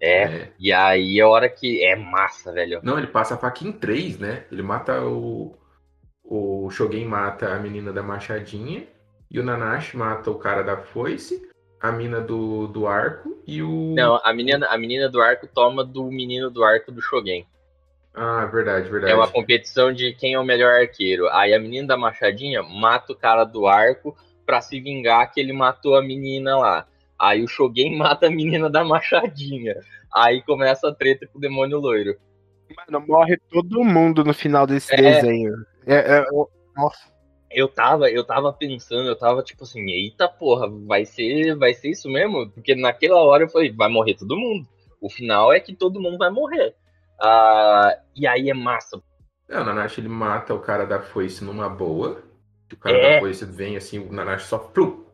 Speaker 2: É,
Speaker 3: É.
Speaker 2: e aí a hora que. É massa, velho.
Speaker 3: Não, ele passa a faca em três, né? Ele mata o. O Shogun mata a menina da machadinha. E o Nanashi mata o cara da foice, a mina do, do arco e o.
Speaker 2: Não, a menina, a menina do arco toma do menino do arco do Shogun.
Speaker 3: Ah, verdade, verdade.
Speaker 2: É uma competição de quem é o melhor arqueiro. Aí a menina da machadinha mata o cara do arco pra se vingar que ele matou a menina lá. Aí o Shogun mata a menina da machadinha. Aí começa a treta com o demônio loiro.
Speaker 1: Mano, morre todo mundo no final desse
Speaker 2: É.
Speaker 1: desenho. É, é, eu- nossa.
Speaker 2: Eu tava, eu tava pensando, eu tava tipo assim, eita porra, vai ser, vai ser isso mesmo? Porque naquela hora eu falei, vai morrer todo mundo. O final é que todo mundo vai morrer. Ah, e aí é massa,
Speaker 3: É, o Nanashi ele mata o cara da foice numa boa. O cara
Speaker 2: É.
Speaker 3: da foice vem assim, o Nanashi só. Plu!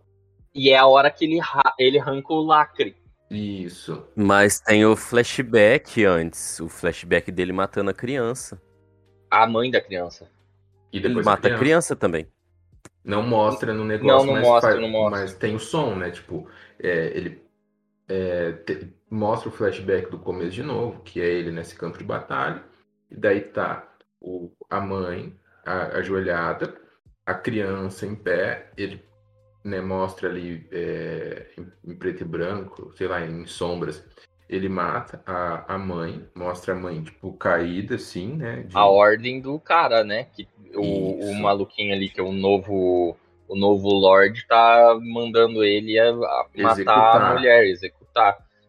Speaker 2: E é a hora que ele, ele arranca o lacre.
Speaker 3: Isso.
Speaker 4: Mas tem o flashback antes. O flashback dele matando a criança.
Speaker 2: A mãe da criança.
Speaker 3: E
Speaker 4: Ele
Speaker 3: depois
Speaker 4: mata
Speaker 3: a
Speaker 4: a criança também.
Speaker 3: Não mostra no negócio,
Speaker 2: Não, não
Speaker 3: mas,
Speaker 2: mostra,
Speaker 3: faz-
Speaker 2: não mostra.
Speaker 3: mas tem o som, né? Tipo, é, ele é, te- mostra o flashback do começo de novo, que é ele nesse campo de batalha. E daí tá o, a mãe a- ajoelhada, a criança em pé, ele né, mostra ali é, em, em preto e branco, sei lá, em sombras. Ele mata a, a mãe, mostra a mãe, tipo, caída, assim, né? de-
Speaker 2: A ordem do cara, né? Que o, o maluquinho ali, que é o novo. O novo Lorde tá mandando ele a, a matar a mulher, executar.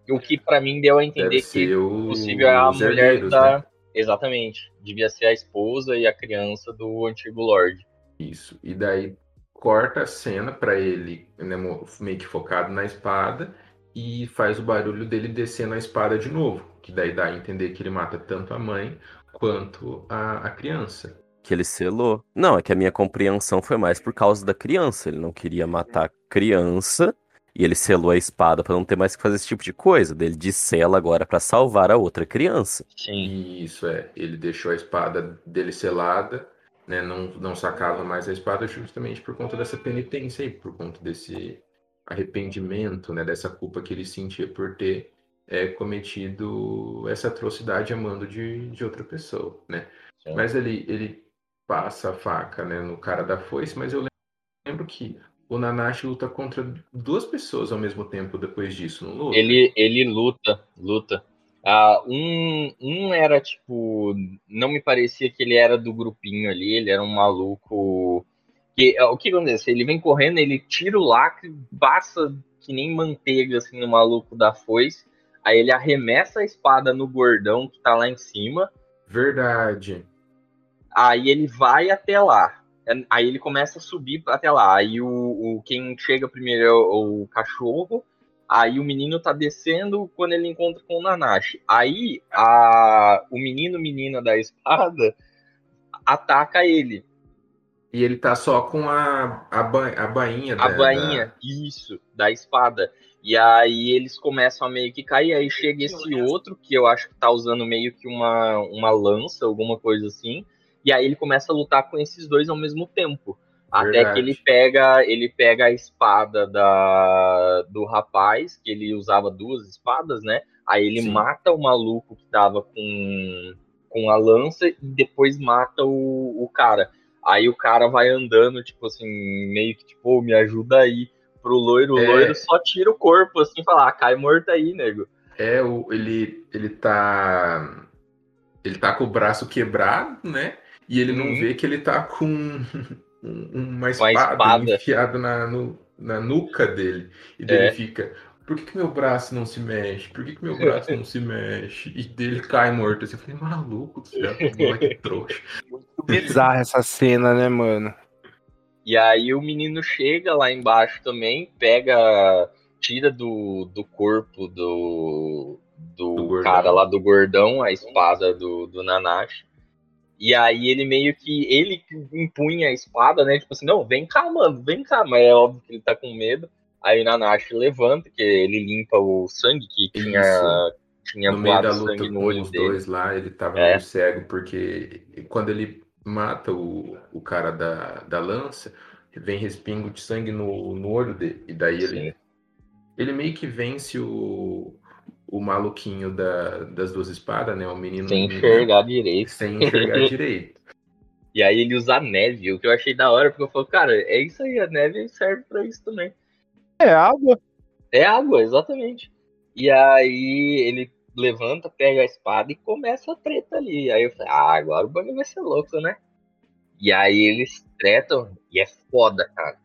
Speaker 2: E o que pra mim deu a entender
Speaker 3: Deve
Speaker 2: que
Speaker 3: o,
Speaker 2: possível é a
Speaker 3: os
Speaker 2: mulher
Speaker 3: herdeiros,
Speaker 2: da.
Speaker 3: né?
Speaker 2: Exatamente. Devia ser a esposa e a criança do antigo Lorde.
Speaker 3: Isso. E daí corta a cena pra ele né, meio que focado na espada e faz o barulho dele descendo a espada de novo. Que daí dá a entender que ele mata tanto a mãe quanto a, a criança.
Speaker 4: que ele selou. Não, é que a minha compreensão foi mais por causa da criança. Ele não queria matar a criança e ele selou a espada pra não ter mais que fazer esse tipo de coisa. Ele dissela agora pra salvar a outra criança.
Speaker 2: Sim.
Speaker 3: Isso é, ele deixou a espada dele selada, né? Não, não sacava mais a espada justamente por conta dessa penitência aí, por conta desse arrependimento, né? Dessa culpa que ele sentia por ter é, cometido essa atrocidade amando de, de outra pessoa, né?
Speaker 2: Sim.
Speaker 3: Mas ele, ele passa a faca, né, no cara da foice, mas eu lembro que o Nanashi luta contra duas pessoas ao mesmo tempo depois disso, não luta?
Speaker 2: Ele, ele luta, luta. Ah, um, um era tipo. Não me parecia que ele era do grupinho ali, ele era um maluco. Que, o que acontece? Ele vem correndo, ele tira o lacre, passa que nem manteiga assim no maluco da foice. Aí ele arremessa a espada no gordão que tá lá em cima.
Speaker 3: Verdade.
Speaker 2: Aí ele vai até lá. Aí ele começa a subir até lá. Aí o, o quem chega primeiro é o, o cachorro. Aí o menino tá descendo quando ele encontra com o Nanashi. Aí a, o menino menina da espada ataca ele.
Speaker 3: E ele tá só com a, a, ba, a bainha
Speaker 2: A
Speaker 3: da-
Speaker 2: bainha, isso, da espada. E aí eles começam a meio que cair. Aí chega esse outro, que eu acho que tá usando meio que uma, uma lança, alguma coisa assim. E aí ele começa a lutar com esses dois ao mesmo tempo. Até
Speaker 3: Verdade.
Speaker 2: que ele pega, ele pega a espada da, do rapaz, que ele usava duas espadas, né? Aí ele
Speaker 3: Sim.
Speaker 2: mata o maluco que tava com, com a lança e depois mata o, o cara. Aí o cara vai andando, tipo assim, meio que tipo, "Ô, me ajuda aí pro loiro. O
Speaker 3: É.
Speaker 2: loiro só tira o corpo, assim, fala, ah, cai morto aí, nego.
Speaker 3: É, o, ele, ele tá. Ele tá com o braço quebrado, né? E ele não
Speaker 2: Uhum.
Speaker 3: vê que ele tá com um- uma
Speaker 2: a
Speaker 3: espada,
Speaker 2: espada.
Speaker 3: enfiada na, no- na nuca dele. E daí
Speaker 2: É.
Speaker 3: ele fica. Por que, que meu braço não se mexe? Por que, que meu braço não se mexe? E dele cai morto. Assim, eu falei, maluco do céu, que moleque trouxa.
Speaker 1: Bizarra essa cena, né, mano?
Speaker 2: E aí o menino chega lá embaixo também, pega, tira do, do corpo do, do,
Speaker 3: Do gordão.
Speaker 2: cara lá do gordão a espada do, do Nanashi. E aí ele meio que, ele impunha a espada, né? Tipo assim, não, vem cá, mano, vem cá. Mas é óbvio que ele tá com medo. Aí o Nanashi levanta, que ele limpa o sangue que tinha, tinha
Speaker 3: no meio da luta
Speaker 2: no olho
Speaker 3: os
Speaker 2: dele.
Speaker 3: dois lá, ele tava
Speaker 2: É.
Speaker 3: meio cego, porque quando ele mata o, o cara da, da lança, vem respingo de sangue no, no olho dele. E daí ele, ele meio que vence o, o maluquinho da, das duas espadas, né? O menino
Speaker 2: Sem enxergar direito.
Speaker 3: sem enxergar direito.
Speaker 2: E aí ele usa a neve, o que eu achei da hora, porque eu falo, cara, é isso aí, a neve serve pra isso também.
Speaker 1: É água.
Speaker 2: É água, exatamente. E aí ele levanta, pega a espada e começa a treta ali. Aí eu falei, ah, agora o bagulho vai ser louco, né? E aí eles tretam e é foda, cara.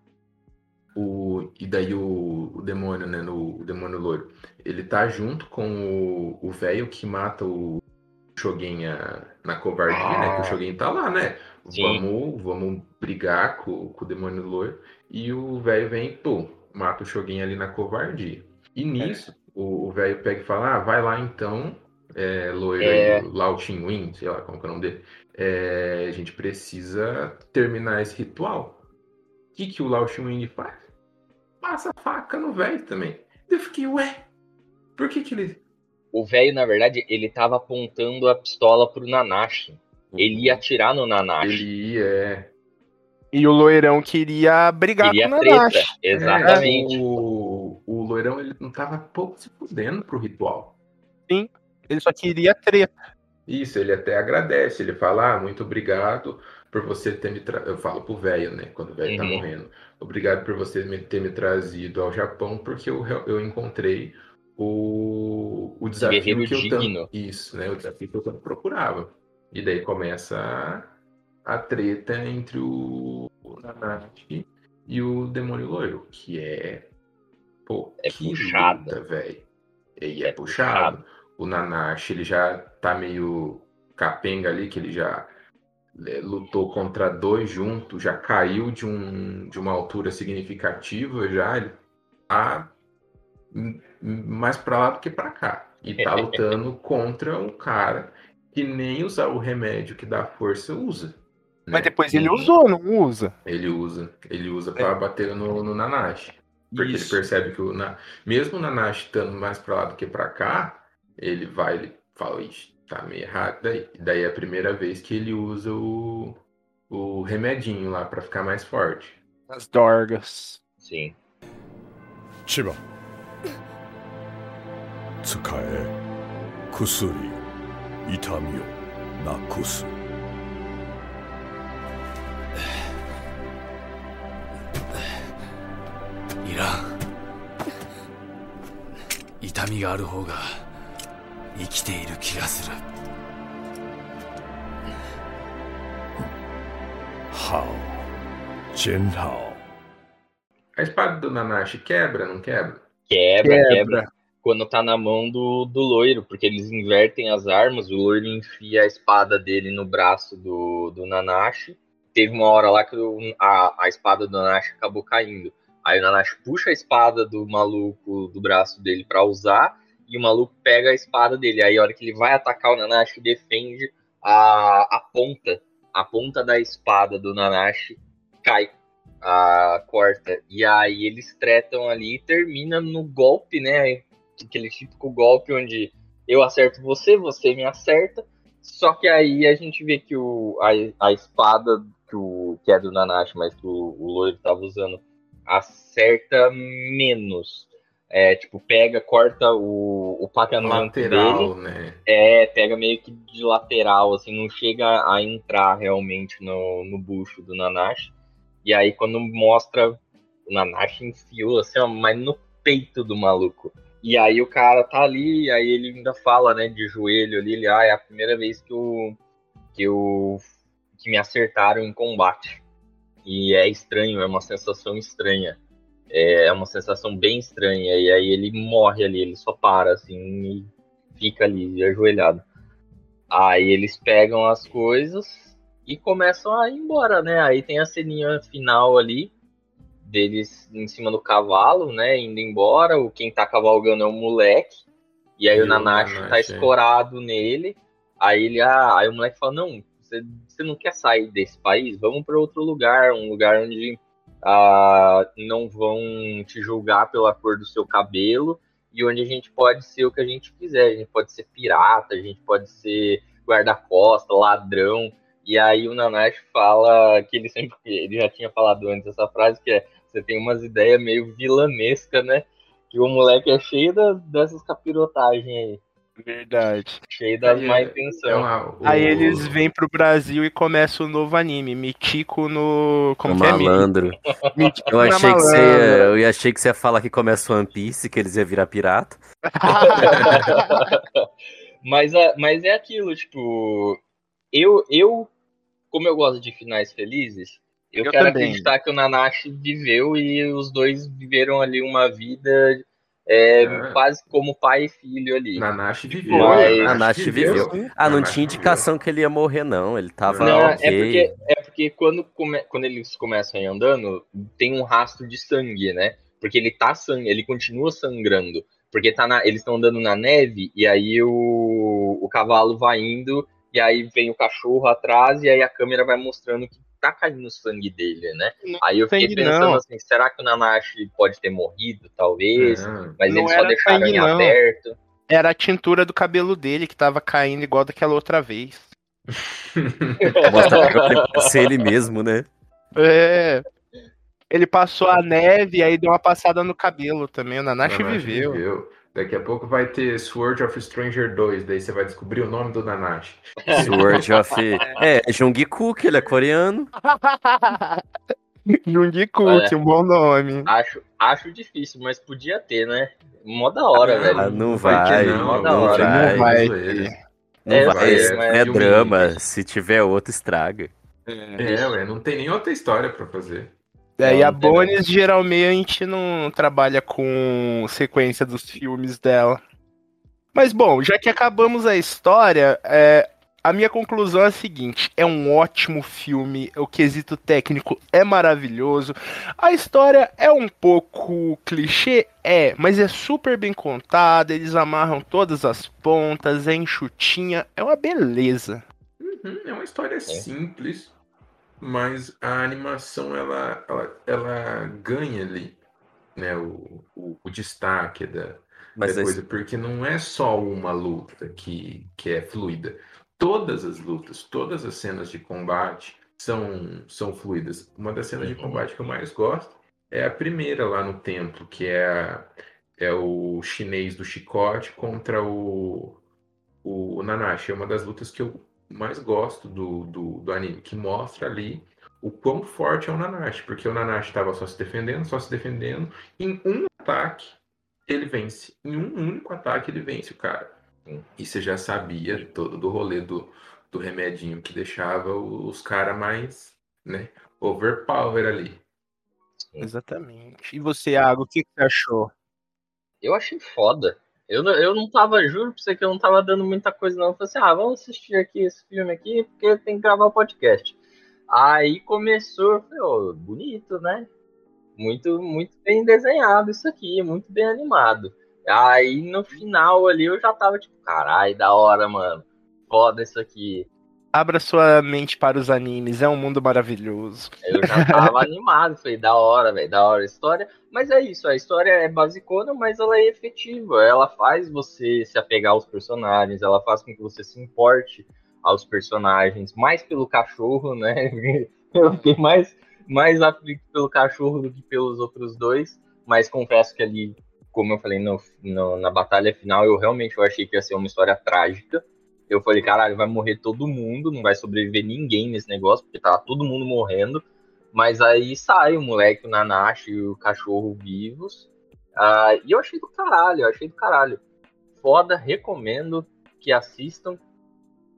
Speaker 3: O, e daí o, o demônio, né? No, o demônio loiro. Ele tá junto com o- velho que mata o Shogun na covardia, né? Que o Shogun tá lá, né?
Speaker 2: Sim.
Speaker 3: Vamos, vamos brigar com, com o demônio loiro. E o velho vem e pô, mata o Shogun ali na covardia. E nisso, o o velho pega e fala: Ah, vai lá então, é, loiro
Speaker 2: É.
Speaker 3: Lao Win, sei lá como que é o nome dele. É, a gente precisa terminar esse ritual. O que, que o Lao Wing faz? Passa a faca no velho também. Eu fiquei, ué, por que que ele.
Speaker 2: O velho, na verdade, ele tava apontando a pistola pro Nanashi. Ele ia atirar no Nanashi.
Speaker 3: Ele ia. é,
Speaker 1: E o loirão queria brigar
Speaker 2: Queria
Speaker 1: com o
Speaker 2: treta.
Speaker 1: Nanashi.
Speaker 2: Exatamente.
Speaker 3: É, o, o loirão ele não tava pouco se fudendo pro ritual.
Speaker 1: Ele só queria treta.
Speaker 3: Isso, ele até agradece. Ele fala, ah, muito obrigado por você ter me trazido. Eu falo pro velho, né? Quando o velho tá
Speaker 2: Uhum.
Speaker 3: morrendo. Obrigado por você ter me trazido ao Japão, porque eu, eu encontrei o, o desafio
Speaker 2: guerreiro
Speaker 3: que eu tanto. Isso, né? O desafio que eu tanto procurava. E daí começa a, a treta entre o, o Nanashi e o demônio loiro, que é. Pô,
Speaker 2: É
Speaker 3: que
Speaker 2: puxada.
Speaker 3: velho. E é,
Speaker 2: É
Speaker 3: puxado.
Speaker 2: puxado.
Speaker 3: O Nanashi, ele já tá meio capenga ali, que ele já lutou contra dois juntos, já caiu de, um, de uma altura significativa, já ele tá mais pra lá do que pra cá. E tá lutando contra um cara que nem usar o remédio que dá força usa.
Speaker 1: Mas
Speaker 3: né?
Speaker 1: depois ele usou, não usa?
Speaker 3: Ele usa. Ele usa pra bater no, no Nanashi. Porque
Speaker 2: Isso.
Speaker 3: ele percebe que o Na... mesmo o Nanashi estando mais pra lá do que pra cá, ele vai, ele fala, ixi, tá meio errado daí. Daí é a primeira vez que ele usa o, o remedinho lá para ficar mais forte.
Speaker 1: As dorgas.
Speaker 2: Sim.
Speaker 5: Chiba. Tsukae.
Speaker 6: Kusuri. Itami o nakusu. Irá. Itami ga aru hou ga 生きている気がする
Speaker 5: 好真好
Speaker 3: A espada do Nanashi quebra, não quebra?
Speaker 2: Quebra,
Speaker 1: Quebra.
Speaker 2: quebra, Quando tá na mão do, do loiro, porque eles invertem as armas, o loiro enfia a espada dele no braço do, do Nanashi. Teve uma hora lá que o- a, a espada do Nanashi acabou caindo. Aí o Nanashi puxa a espada do maluco do braço dele pra usar, e o maluco pega a espada dele. Aí a hora que ele vai atacar o Nanashi, defende a, a ponta. A ponta da espada do Nanashi cai a corta. E aí eles tretam ali e termina no golpe, né? Aquele típico golpe onde eu acerto você, você me acerta. Só que aí a gente vê que o, a, a espada que, o, que é do Nanashi, mas que o, o loiro usando, acerta menos. É, tipo, pega, corta o, o pagamento dele.
Speaker 3: Lateral, né?
Speaker 2: É, pega meio que de lateral, assim, não chega a entrar realmente no, no bucho do Nanashi. E aí quando mostra, o Nanashi enfiou, assim, ó, mas no peito do maluco. E aí o cara tá ali, aí ele ainda fala, né, de joelho ali, ele, ah, é a primeira vez que eu, que eu, que me acertaram em combate. E é estranho, é uma sensação estranha. É uma sensação bem estranha. E aí ele morre ali, ele só para, assim, e fica ali, ajoelhado. Aí eles pegam as coisas e começam a ir embora, né? Aí tem a ceninha final ali deles em cima do cavalo, né? Indo embora. O quem tá cavalgando é o moleque. E aí
Speaker 3: E
Speaker 2: o Nanashi tá
Speaker 3: é.
Speaker 2: escorado nele. Aí ele, ah, aí o moleque fala, não, você, você não quer sair desse país? Vamos para outro lugar, um lugar onde ah, não vão te julgar pela cor do seu cabelo e onde a gente pode ser o que a gente quiser. A gente pode ser pirata, a gente pode ser guarda-costa, ladrão. E aí o Nanashi fala que ele sempre, ele já tinha falado antes essa frase que é você tem umas ideias meio vilanescas, né? Que o moleque é cheio dessas capirotagens aí,
Speaker 1: Verdade.
Speaker 2: cheio das
Speaker 3: Aí,
Speaker 2: má
Speaker 3: é-
Speaker 2: intenção.
Speaker 3: É uma- o-
Speaker 1: Aí eles vêm pro Brasil e começa o novo anime, Mitico no. Como
Speaker 4: O
Speaker 1: que é?
Speaker 4: malandro.
Speaker 1: Mítico
Speaker 4: Eu achei, que você ia, eu achei que você ia falar que começa One Piece, que eles iam virar pirata.
Speaker 2: mas, mas é aquilo, tipo, eu, eu, como eu gosto de finais felizes, eu,
Speaker 1: Eu
Speaker 2: quero
Speaker 1: também.
Speaker 2: acreditar que o Nanashi viveu e os dois viveram ali uma vida é,
Speaker 3: É.
Speaker 2: quase como pai e filho ali.
Speaker 3: Nanashi viveu.
Speaker 2: Mas-
Speaker 4: Nanashi viveu. Ah, não
Speaker 3: Nanashi
Speaker 4: tinha
Speaker 3: viveu.
Speaker 4: indicação que ele ia morrer, não. Ele tava
Speaker 2: Não,
Speaker 4: ok.
Speaker 2: é porque, é porque quando, come- quando eles começam a ir andando, tem um rastro de sangue, né? Porque ele tá sangue, ele continua sangrando. Porque tá na- eles estão andando na neve e aí o, o cavalo vai indo e aí vem o cachorro atrás e aí a câmera vai mostrando que tá caindo sangue dele, né?
Speaker 1: Não
Speaker 2: aí eu fiquei pensando
Speaker 1: não.
Speaker 2: assim, será que o Nanashi pode ter morrido, talvez?
Speaker 3: Não.
Speaker 2: Mas eles só deixaram
Speaker 1: sangue,
Speaker 2: em
Speaker 1: não.
Speaker 2: aberto.
Speaker 1: Era a tintura do cabelo dele que tava caindo igual daquela outra vez.
Speaker 4: Mostra que pode ser ele mesmo, né?
Speaker 1: É. Ele passou a neve e aí deu uma passada no cabelo também. O Nanashi
Speaker 3: Nanashi
Speaker 1: viveu.
Speaker 3: Daqui a pouco vai ter Sword of Stranger 2, daí você vai descobrir o nome do Nanashi.
Speaker 4: Sword of. É, Jungkook, ele é coreano.
Speaker 1: Jungkook,
Speaker 2: Olha.
Speaker 1: um bom nome.
Speaker 2: Acho, acho difícil, mas podia ter, né? Mó da hora, velho.
Speaker 4: Ah, não
Speaker 3: Vai
Speaker 4: não,
Speaker 2: não,
Speaker 4: não
Speaker 2: vai.
Speaker 4: vai.
Speaker 1: Não vai.
Speaker 4: Não
Speaker 2: É,
Speaker 4: vai,
Speaker 2: é,
Speaker 4: é drama. Se tiver outro, estraga.
Speaker 3: É, ué, não tem nem outra história pra fazer.
Speaker 1: É, e a? Bones geralmente não trabalha com sequência dos filmes dela. Mas bom, já que acabamos a história, é, a minha conclusão é a seguinte: é um ótimo filme, o quesito técnico é maravilhoso, a história é um pouco clichê, é, mas é super bem contada, eles amarram todas as pontas, é enxutinha, é uma beleza.
Speaker 3: Uhum, é uma história simples. Mas a animação ela, ela, ela ganha ali, né, o, o, o destaque da,
Speaker 4: Mas
Speaker 3: da coisa, porque não é só uma luta que, que é fluida. Todas as lutas, todas as cenas de combate são, são fluidas. Uma das cenas de combate que eu mais gosto é a primeira lá no templo, que é, a- é o chinês do chicote contra o, o Nanashi. É uma das lutas que eu mais gosto do, do, do anime, que mostra ali o quão forte é o Nanashi, porque o Nanashi estava só se defendendo, só se defendendo. Em um ataque, ele vence. Em um único ataque, ele vence o cara. E você já sabia todo do rolê do, do remedinho que deixava os caras mais, né, overpower ali.
Speaker 1: Exatamente. E você, Iago, o que, que você achou?
Speaker 2: Eu achei foda. Eu, não- eu não tava, juro pra você que eu não tava dando muita coisa, não. Eu falei assim, ah, vamos assistir aqui esse filme aqui, porque tem que gravar o podcast. Aí começou, eu falei, ô, bonito, né? Muito, muito bem desenhado isso aqui, muito bem animado. Aí no final ali eu já tava tipo, caralho, da hora, mano. Foda isso aqui.
Speaker 1: Abra sua mente para os animes, é um mundo maravilhoso.
Speaker 2: Eu já tava animado, falei, da hora, velho, da hora a história. Mas é isso, a história é basicona, mas ela é efetiva. Ela faz você se apegar aos personagens, ela faz com que você se importe aos personagens, mais pelo cachorro, né? Eu fiquei mais, mais aflito pelo cachorro do que pelos outros dois. Mas confesso que ali, como eu falei no, no- na batalha final, eu realmente eu achei que ia ser uma história trágica. Eu falei, caralho, vai morrer todo mundo, não vai sobreviver ninguém nesse negócio, porque tava todo mundo morrendo. Mas aí sai o moleque, o Nanashi e o cachorro vivos. Ah, e eu achei do caralho, eu achei do caralho. Foda, recomendo que assistam.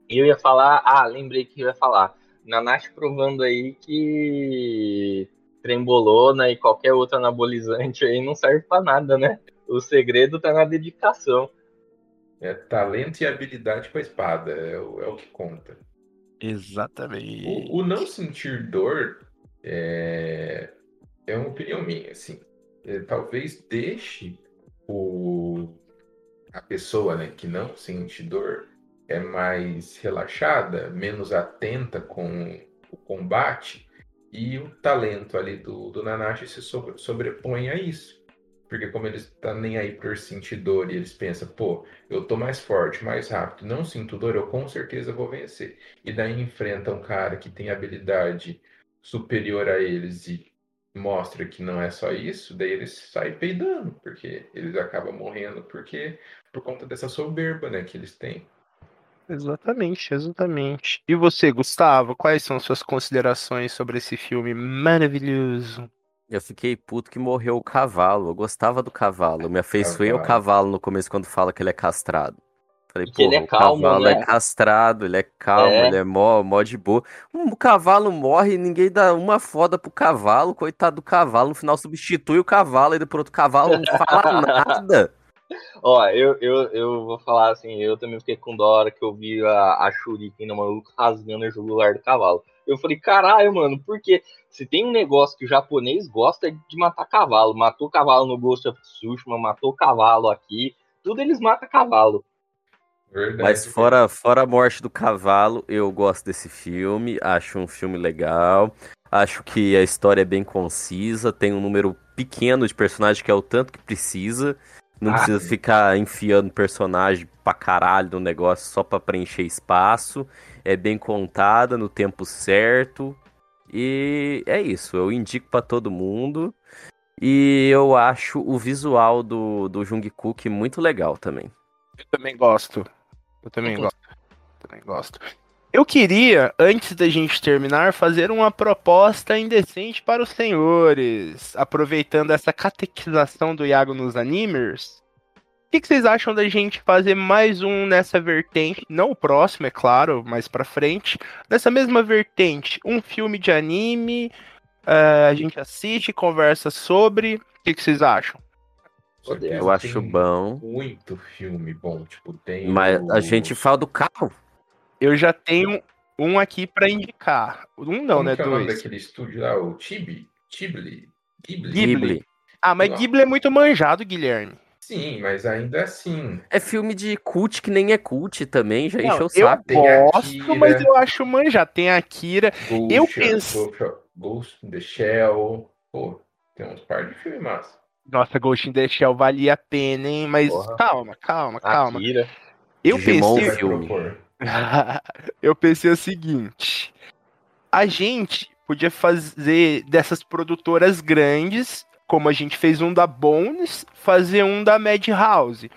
Speaker 2: E eu ia falar, ah, lembrei que eu ia falar. Nanashi provando aí que trembolona e qualquer outro anabolizante aí não serve pra nada, né? O segredo tá na dedicação.
Speaker 3: É talento e habilidade com a espada, é o, é o que conta.
Speaker 1: Exatamente.
Speaker 3: O, o não sentir dor é, é uma opinião minha, assim. É, talvez deixe o, a pessoa né, que não sente dor é mais relaxada, menos atenta com o combate, e o talento ali do, do Nanashi se sobre- sobrepõe a isso. Porque como eles estão nem aí por sentir dor e eles pensam, pô, eu tô mais forte, mais rápido, não sinto dor, eu com certeza vou vencer. E daí enfrenta um cara que tem habilidade superior a eles e mostra que não é só isso, daí eles saem peidando, porque eles acabam morrendo porque por conta dessa soberba, né, que eles têm.
Speaker 1: Exatamente, exatamente. E você, Gustavo, quais são suas considerações sobre esse filme maravilhoso?
Speaker 4: Eu fiquei puto que morreu o cavalo. Eu gostava do cavalo. Eu me afeiçoei ao
Speaker 3: Cavalo.
Speaker 4: no começo quando fala que ele é castrado. Falei, pô,
Speaker 2: ele é
Speaker 4: o
Speaker 2: calmo,
Speaker 4: cavalo
Speaker 2: né?
Speaker 4: é castrado, ele é calmo,
Speaker 2: É.
Speaker 4: ele é mó, mó de boa. Um, o cavalo morre e ninguém dá uma foda pro cavalo, coitado do cavalo. No final substitui o cavalo e depois outro cavalo não fala nada.
Speaker 2: Ó, eu, eu, eu vou falar assim, eu também fiquei com dó hora que eu vi a, a Shuriken no maluco rasgando o jugular do cavalo. Eu falei, caralho, mano, porque se tem um negócio que o japonês gosta é de matar cavalo. Matou cavalo no Ghost of Tsushima, matou cavalo aqui, tudo eles matam cavalo.
Speaker 3: Verdade.
Speaker 4: Mas fora, fora a morte do cavalo, eu gosto desse filme, acho um filme legal. Acho que a história é bem concisa, tem um número pequeno de personagens que é o tanto que precisa. Não
Speaker 3: Ah,
Speaker 4: precisa ficar enfiando personagem pra caralho no negócio só pra preencher espaço. É bem contada no tempo certo. E é isso, eu indico pra todo mundo. E eu acho o visual do, do Jungkook muito legal também.
Speaker 1: Eu também gosto. Eu também gosto. Também gosto. Eu queria, antes da gente terminar, fazer uma proposta indecente para os senhores. Aproveitando essa catequização do Iago nos animers. O que, que vocês acham da gente fazer mais um nessa vertente? Não o próximo, é claro, mais pra frente. Nessa mesma vertente, um filme de anime. eh, a gente assiste, conversa sobre. O que, que vocês acham?
Speaker 4: Eu acho
Speaker 3: tem
Speaker 4: bom.
Speaker 3: Muito filme bom, tipo, tem
Speaker 4: Mas a
Speaker 3: o-
Speaker 4: gente fala do carro.
Speaker 1: Eu já tenho um aqui pra indicar. Um não,
Speaker 3: Como
Speaker 1: né?
Speaker 3: que é o nome
Speaker 1: Dois.
Speaker 3: daquele estúdio lá, o Tibi? Ghibli? Ghibli?
Speaker 1: Ghibli. Ah, mas
Speaker 3: Não.
Speaker 1: Ghibli é muito manjado, Guilherme.
Speaker 3: Sim, mas ainda assim.
Speaker 4: É filme de cult que nem é cult também, já
Speaker 1: Não,
Speaker 4: encheu o
Speaker 1: eu
Speaker 4: saco.
Speaker 3: Tem
Speaker 1: gosto,
Speaker 3: Akira.
Speaker 1: mas eu acho manjar. Tem a Akira.
Speaker 3: Ghost,
Speaker 1: Eu penso-
Speaker 3: Ghost, in the Shell. Pô, tem uns par de filmes massa.
Speaker 1: Nossa, Ghost in the Shell valia a pena, hein? Mas
Speaker 2: Porra.
Speaker 1: calma, calma, calma.
Speaker 2: Akira.
Speaker 1: Eu
Speaker 4: Digimon
Speaker 1: pensei,
Speaker 4: filme.
Speaker 1: eu pensei o seguinte: a gente podia fazer dessas produtoras grandes, como a gente fez um da Bones, fazer um da Madhouse.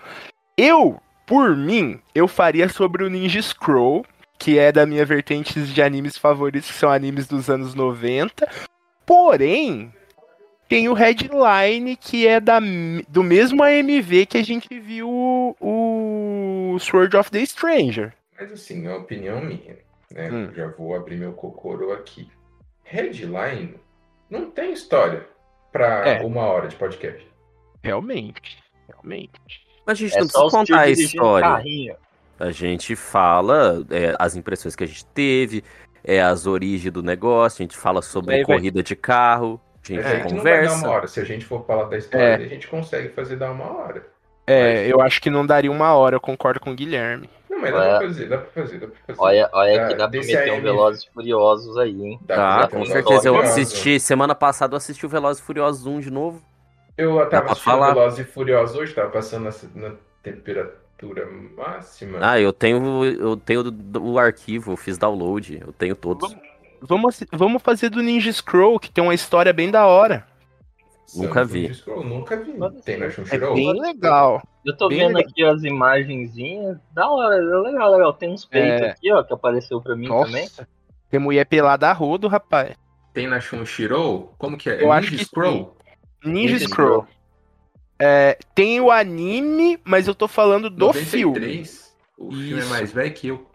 Speaker 1: Eu, por mim, eu faria sobre o Ninja Scroll, que é da minha vertente de animes favoritos, que são animes dos anos 90. Porém, tem o Headline, que é da, do mesmo AMV que a gente viu o, o Sword of the Stranger.
Speaker 3: Mas assim, é uma opinião minha, né?
Speaker 1: Hum.
Speaker 3: Já vou abrir meu cocoro aqui. Headline não tem história pra
Speaker 1: É.
Speaker 3: uma hora de podcast.
Speaker 1: Realmente, realmente.
Speaker 4: Mas a gente
Speaker 2: É
Speaker 4: não precisa contar a história.
Speaker 2: carrinho.
Speaker 4: A gente fala é, as impressões que a gente teve, é, as origens do negócio, a gente fala sobre
Speaker 1: Aí vai-
Speaker 4: corrida de carro, a gente
Speaker 3: Mas a gente não vai dar uma
Speaker 4: conversa.
Speaker 3: hora. Se a gente for falar da história,
Speaker 1: É.
Speaker 3: a gente consegue fazer dar uma hora.
Speaker 1: É,
Speaker 3: Mas-
Speaker 1: eu acho que não daria uma hora, eu concordo com o Guilherme.
Speaker 3: Mas dá
Speaker 2: Olha.
Speaker 3: pra fazer, dá pra fazer, dá pra fazer.
Speaker 2: Olha, olha que dá pra meter um. Velozes e Furiosos aí, hein?
Speaker 3: Dá
Speaker 4: Tá, com certeza. Eu assisti, semana passada eu assisti o Velozes e Furiosos 1 de novo.
Speaker 3: Eu tava assistindo
Speaker 4: falar.
Speaker 3: Velozes e Furiosos hoje, tava passando na, na temperatura máxima.
Speaker 4: Ah, eu tenho, eu tenho do- o arquivo, eu fiz download, eu tenho todos.
Speaker 1: Vamos, vamos fazer do Ninja Scroll, que tem uma história bem da hora.
Speaker 4: Nunca vi.
Speaker 3: Scroll, nunca vi.
Speaker 1: É bem legal.
Speaker 2: Eu tô
Speaker 1: Bem
Speaker 2: vendo
Speaker 1: legal.
Speaker 2: aqui as imagenzinhas. Da hora, é legal, legal. Tem uns peitos
Speaker 1: É.
Speaker 2: aqui, ó, que apareceu pra mim também.
Speaker 1: Nossa, tem mulher pelada a rodo, rapaz.
Speaker 3: Tem na Crunchyroll? Como que é?
Speaker 1: Eu
Speaker 3: é
Speaker 1: acho
Speaker 3: Ninja
Speaker 1: que
Speaker 3: Scroll?
Speaker 1: Ninja
Speaker 2: Ninja
Speaker 1: Scroll. É, tem o anime, mas eu tô falando do filme.
Speaker 3: 93? O filme é
Speaker 1: Isso.
Speaker 3: mais velho que eu.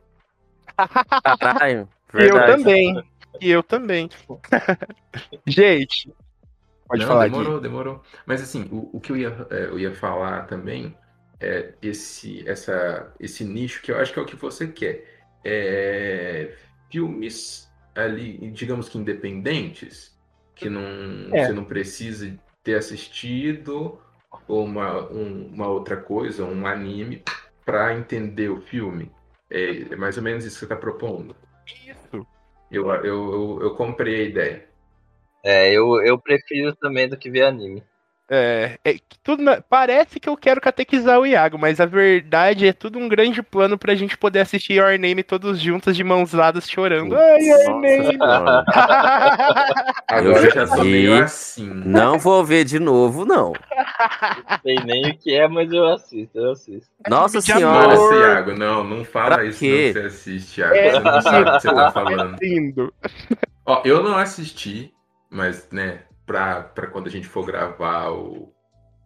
Speaker 4: Caralho,
Speaker 1: Eu
Speaker 4: verdade.
Speaker 1: também. E eu também. Gente, pode
Speaker 3: Não,
Speaker 1: falar,
Speaker 3: demorou, demorou. Mas assim, o, o que eu ia, é, eu ia falar também é esse, essa, esse nicho que eu acho que é o que você quer. É, filmes ali, digamos que independentes, que não,
Speaker 1: É.
Speaker 3: você não precisa ter assistido ou uma, um- uma outra coisa, um anime, para entender o filme. É, é mais ou menos isso que você está propondo.
Speaker 1: Isso.
Speaker 3: Eu, eu, eu, eu comprei a ideia.
Speaker 2: É, eu, eu prefiro também do que ver anime.
Speaker 1: É, é que tudo na- parece que eu quero catequizar o Iago, mas a verdade é tudo um grande plano pra gente poder assistir Your Name todos juntos de mãos dadas chorando. Ai, Your
Speaker 4: Nossa
Speaker 1: Name!
Speaker 3: Agora eu já tô
Speaker 4: vi.
Speaker 3: meio assim.
Speaker 4: Não vou ver de novo, não.
Speaker 2: Não sei nem o que é, mas eu assisto, eu assisto.
Speaker 4: Nossa
Speaker 1: de
Speaker 4: senhora.
Speaker 1: amor.
Speaker 3: Nossa, Iago, não, não fala
Speaker 4: Pra
Speaker 3: isso
Speaker 4: quê?
Speaker 3: não, você assiste, Iago.
Speaker 1: É,
Speaker 3: Você não sabe o que você tá
Speaker 1: é
Speaker 3: falando.
Speaker 1: lindo.
Speaker 3: Ó, eu não assisti, mas, né, pra, pra quando a gente for gravar o,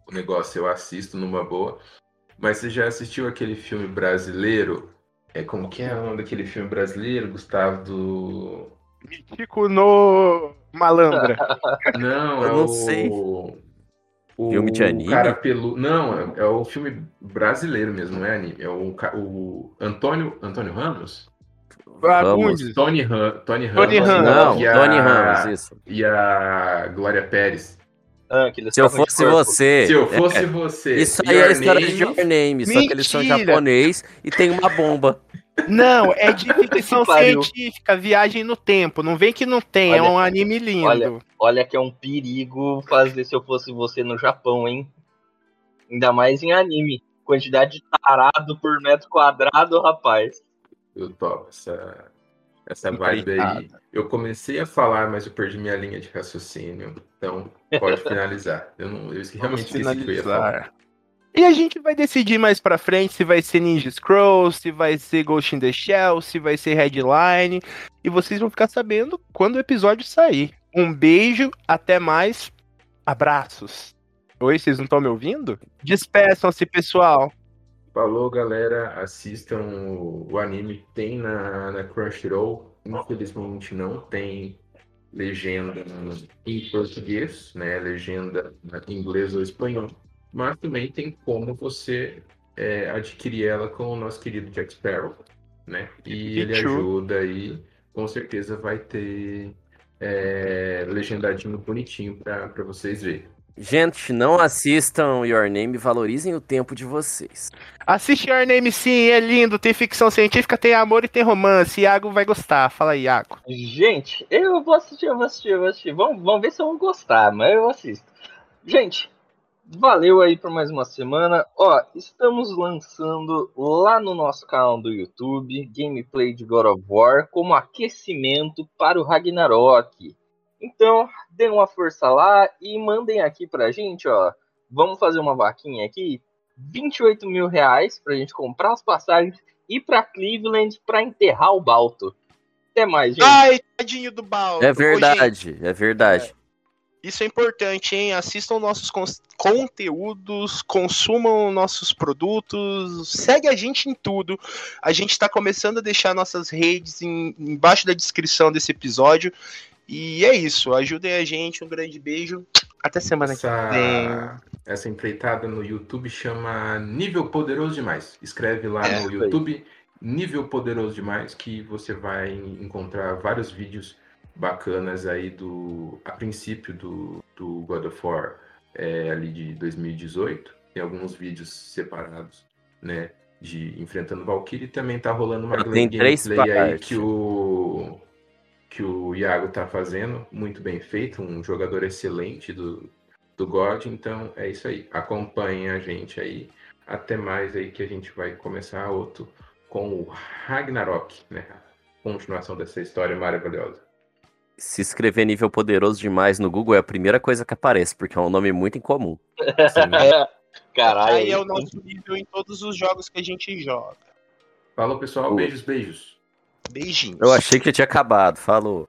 Speaker 3: o negócio, eu assisto numa boa. Mas você já assistiu aquele filme brasileiro? É, como que é o nome daquele filme brasileiro, Gustavo? Do...
Speaker 1: Mítico no Malandra.
Speaker 3: Não,
Speaker 4: Eu
Speaker 3: é
Speaker 4: não
Speaker 3: o...
Speaker 4: sei.
Speaker 3: O
Speaker 4: Filme de anime?
Speaker 3: cara pelu... Não, é, é o filme brasileiro mesmo, não é anime. É o, o Antônio, Antônio Ramos?
Speaker 1: Fagundes.
Speaker 3: Tony, Ram... Tony Ramos.
Speaker 1: Tony Ramos.
Speaker 4: Não,
Speaker 3: e a...
Speaker 4: Tony Ramos, isso.
Speaker 3: E a Glória Pérez.
Speaker 2: Ah,
Speaker 4: Se eu
Speaker 2: de
Speaker 4: fosse você.
Speaker 3: Se eu fosse
Speaker 4: é,
Speaker 3: você.
Speaker 4: Isso aí é a história de
Speaker 3: Name-
Speaker 4: Your Name, só que eles são
Speaker 1: Mentira.
Speaker 4: japonês e tem uma bomba.
Speaker 1: Não, é de ficção científica, viagem no tempo. Não vem que não tem, é
Speaker 2: Olha,
Speaker 1: um anime lindo.
Speaker 2: olha. Olha que é um perigo fazer se eu fosse você no Japão, hein? Ainda mais em anime. Quantidade de tarado por metro quadrado, rapaz.
Speaker 3: Eu topo essa, essa vibe aí. Eu comecei a falar, mas eu perdi minha linha de raciocínio. Então, pode finalizar. Eu, não, eu realmente esqueci que eu ia falar.
Speaker 1: E a gente vai decidir mais pra frente se vai ser Ninja Scroll, se vai ser Ghost in the Shell, se vai ser Headline. E vocês vão ficar sabendo quando o episódio sair. Um beijo, até mais. Abraços. Oi, vocês não estão me ouvindo? Despeçam-se, pessoal.
Speaker 3: Falou, galera. Assistam o, o anime. Tem na, na Crunchyroll. Infelizmente não tem legenda em português, né? Legenda em inglês ou espanhol. Mas também tem como você é, adquirir ela com o nosso querido Jack Sparrow, né? E ele ajuda aí. Com certeza vai ter é, legendadinho bonitinho para vocês verem.
Speaker 4: Gente, não assistam Your Name, valorizem o tempo de vocês.
Speaker 1: Assiste Your Name sim, é lindo, tem ficção científica, tem amor e tem romance. Iago vai gostar. Fala aí, Iago.
Speaker 2: Gente, eu vou assistir, eu vou assistir, eu vou assistir. Vamos, vamos ver se eu vou gostar, mas eu assisto. Gente, valeu aí por mais uma semana. Ó, estamos lançando lá no nosso canal do YouTube gameplay de God of War como aquecimento para o Ragnarok. Então, dêem uma força lá e mandem aqui pra gente, ó. Vamos fazer uma vaquinha aqui. 28 mil reais pra gente comprar as passagens e pra Cleveland pra enterrar o Balto. Até mais, gente.
Speaker 1: Ai, tadinho do Balto.
Speaker 4: É
Speaker 1: Ô, gente,
Speaker 4: verdade, é verdade.
Speaker 1: Isso é importante, hein? Assistam nossos conteúdos, consumam nossos produtos, segue a gente em tudo. A gente está começando a deixar nossas redes em- embaixo da descrição desse episódio. E é isso. Ajudem a gente. Um grande beijo. Até semana que vem.
Speaker 3: Essa, essa empreitada no YouTube chama Nível Poderoso Demais. Escreve lá
Speaker 1: É,
Speaker 3: no. YouTube Nível Poderoso Demais que você vai encontrar vários vídeos bacanas aí do a princípio do, do God of War é, ali de 2018. Tem alguns vídeos separados, né? De enfrentando Valkyrie. Também tá rolando uma
Speaker 4: Tem três
Speaker 3: aí
Speaker 4: partes.
Speaker 3: que o que o Iago tá fazendo, muito bem feito, um jogador excelente do, do God, então é isso aí. Acompanhem a gente aí. Até mais aí que a gente vai começar outro com o Ragnarok, né? Continuação dessa história maravilhosa.
Speaker 4: Se escrever nível poderoso demais no Google é a primeira coisa que aparece, porque é um nome muito incomum.
Speaker 3: Assim,
Speaker 2: Caralho.
Speaker 1: Aí é o nosso nível em todos os jogos que a gente joga.
Speaker 3: Falou, pessoal. Beijos, beijos.
Speaker 1: Beijinhos.
Speaker 4: Eu achei que tinha acabado, falou.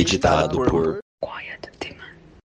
Speaker 6: Editado por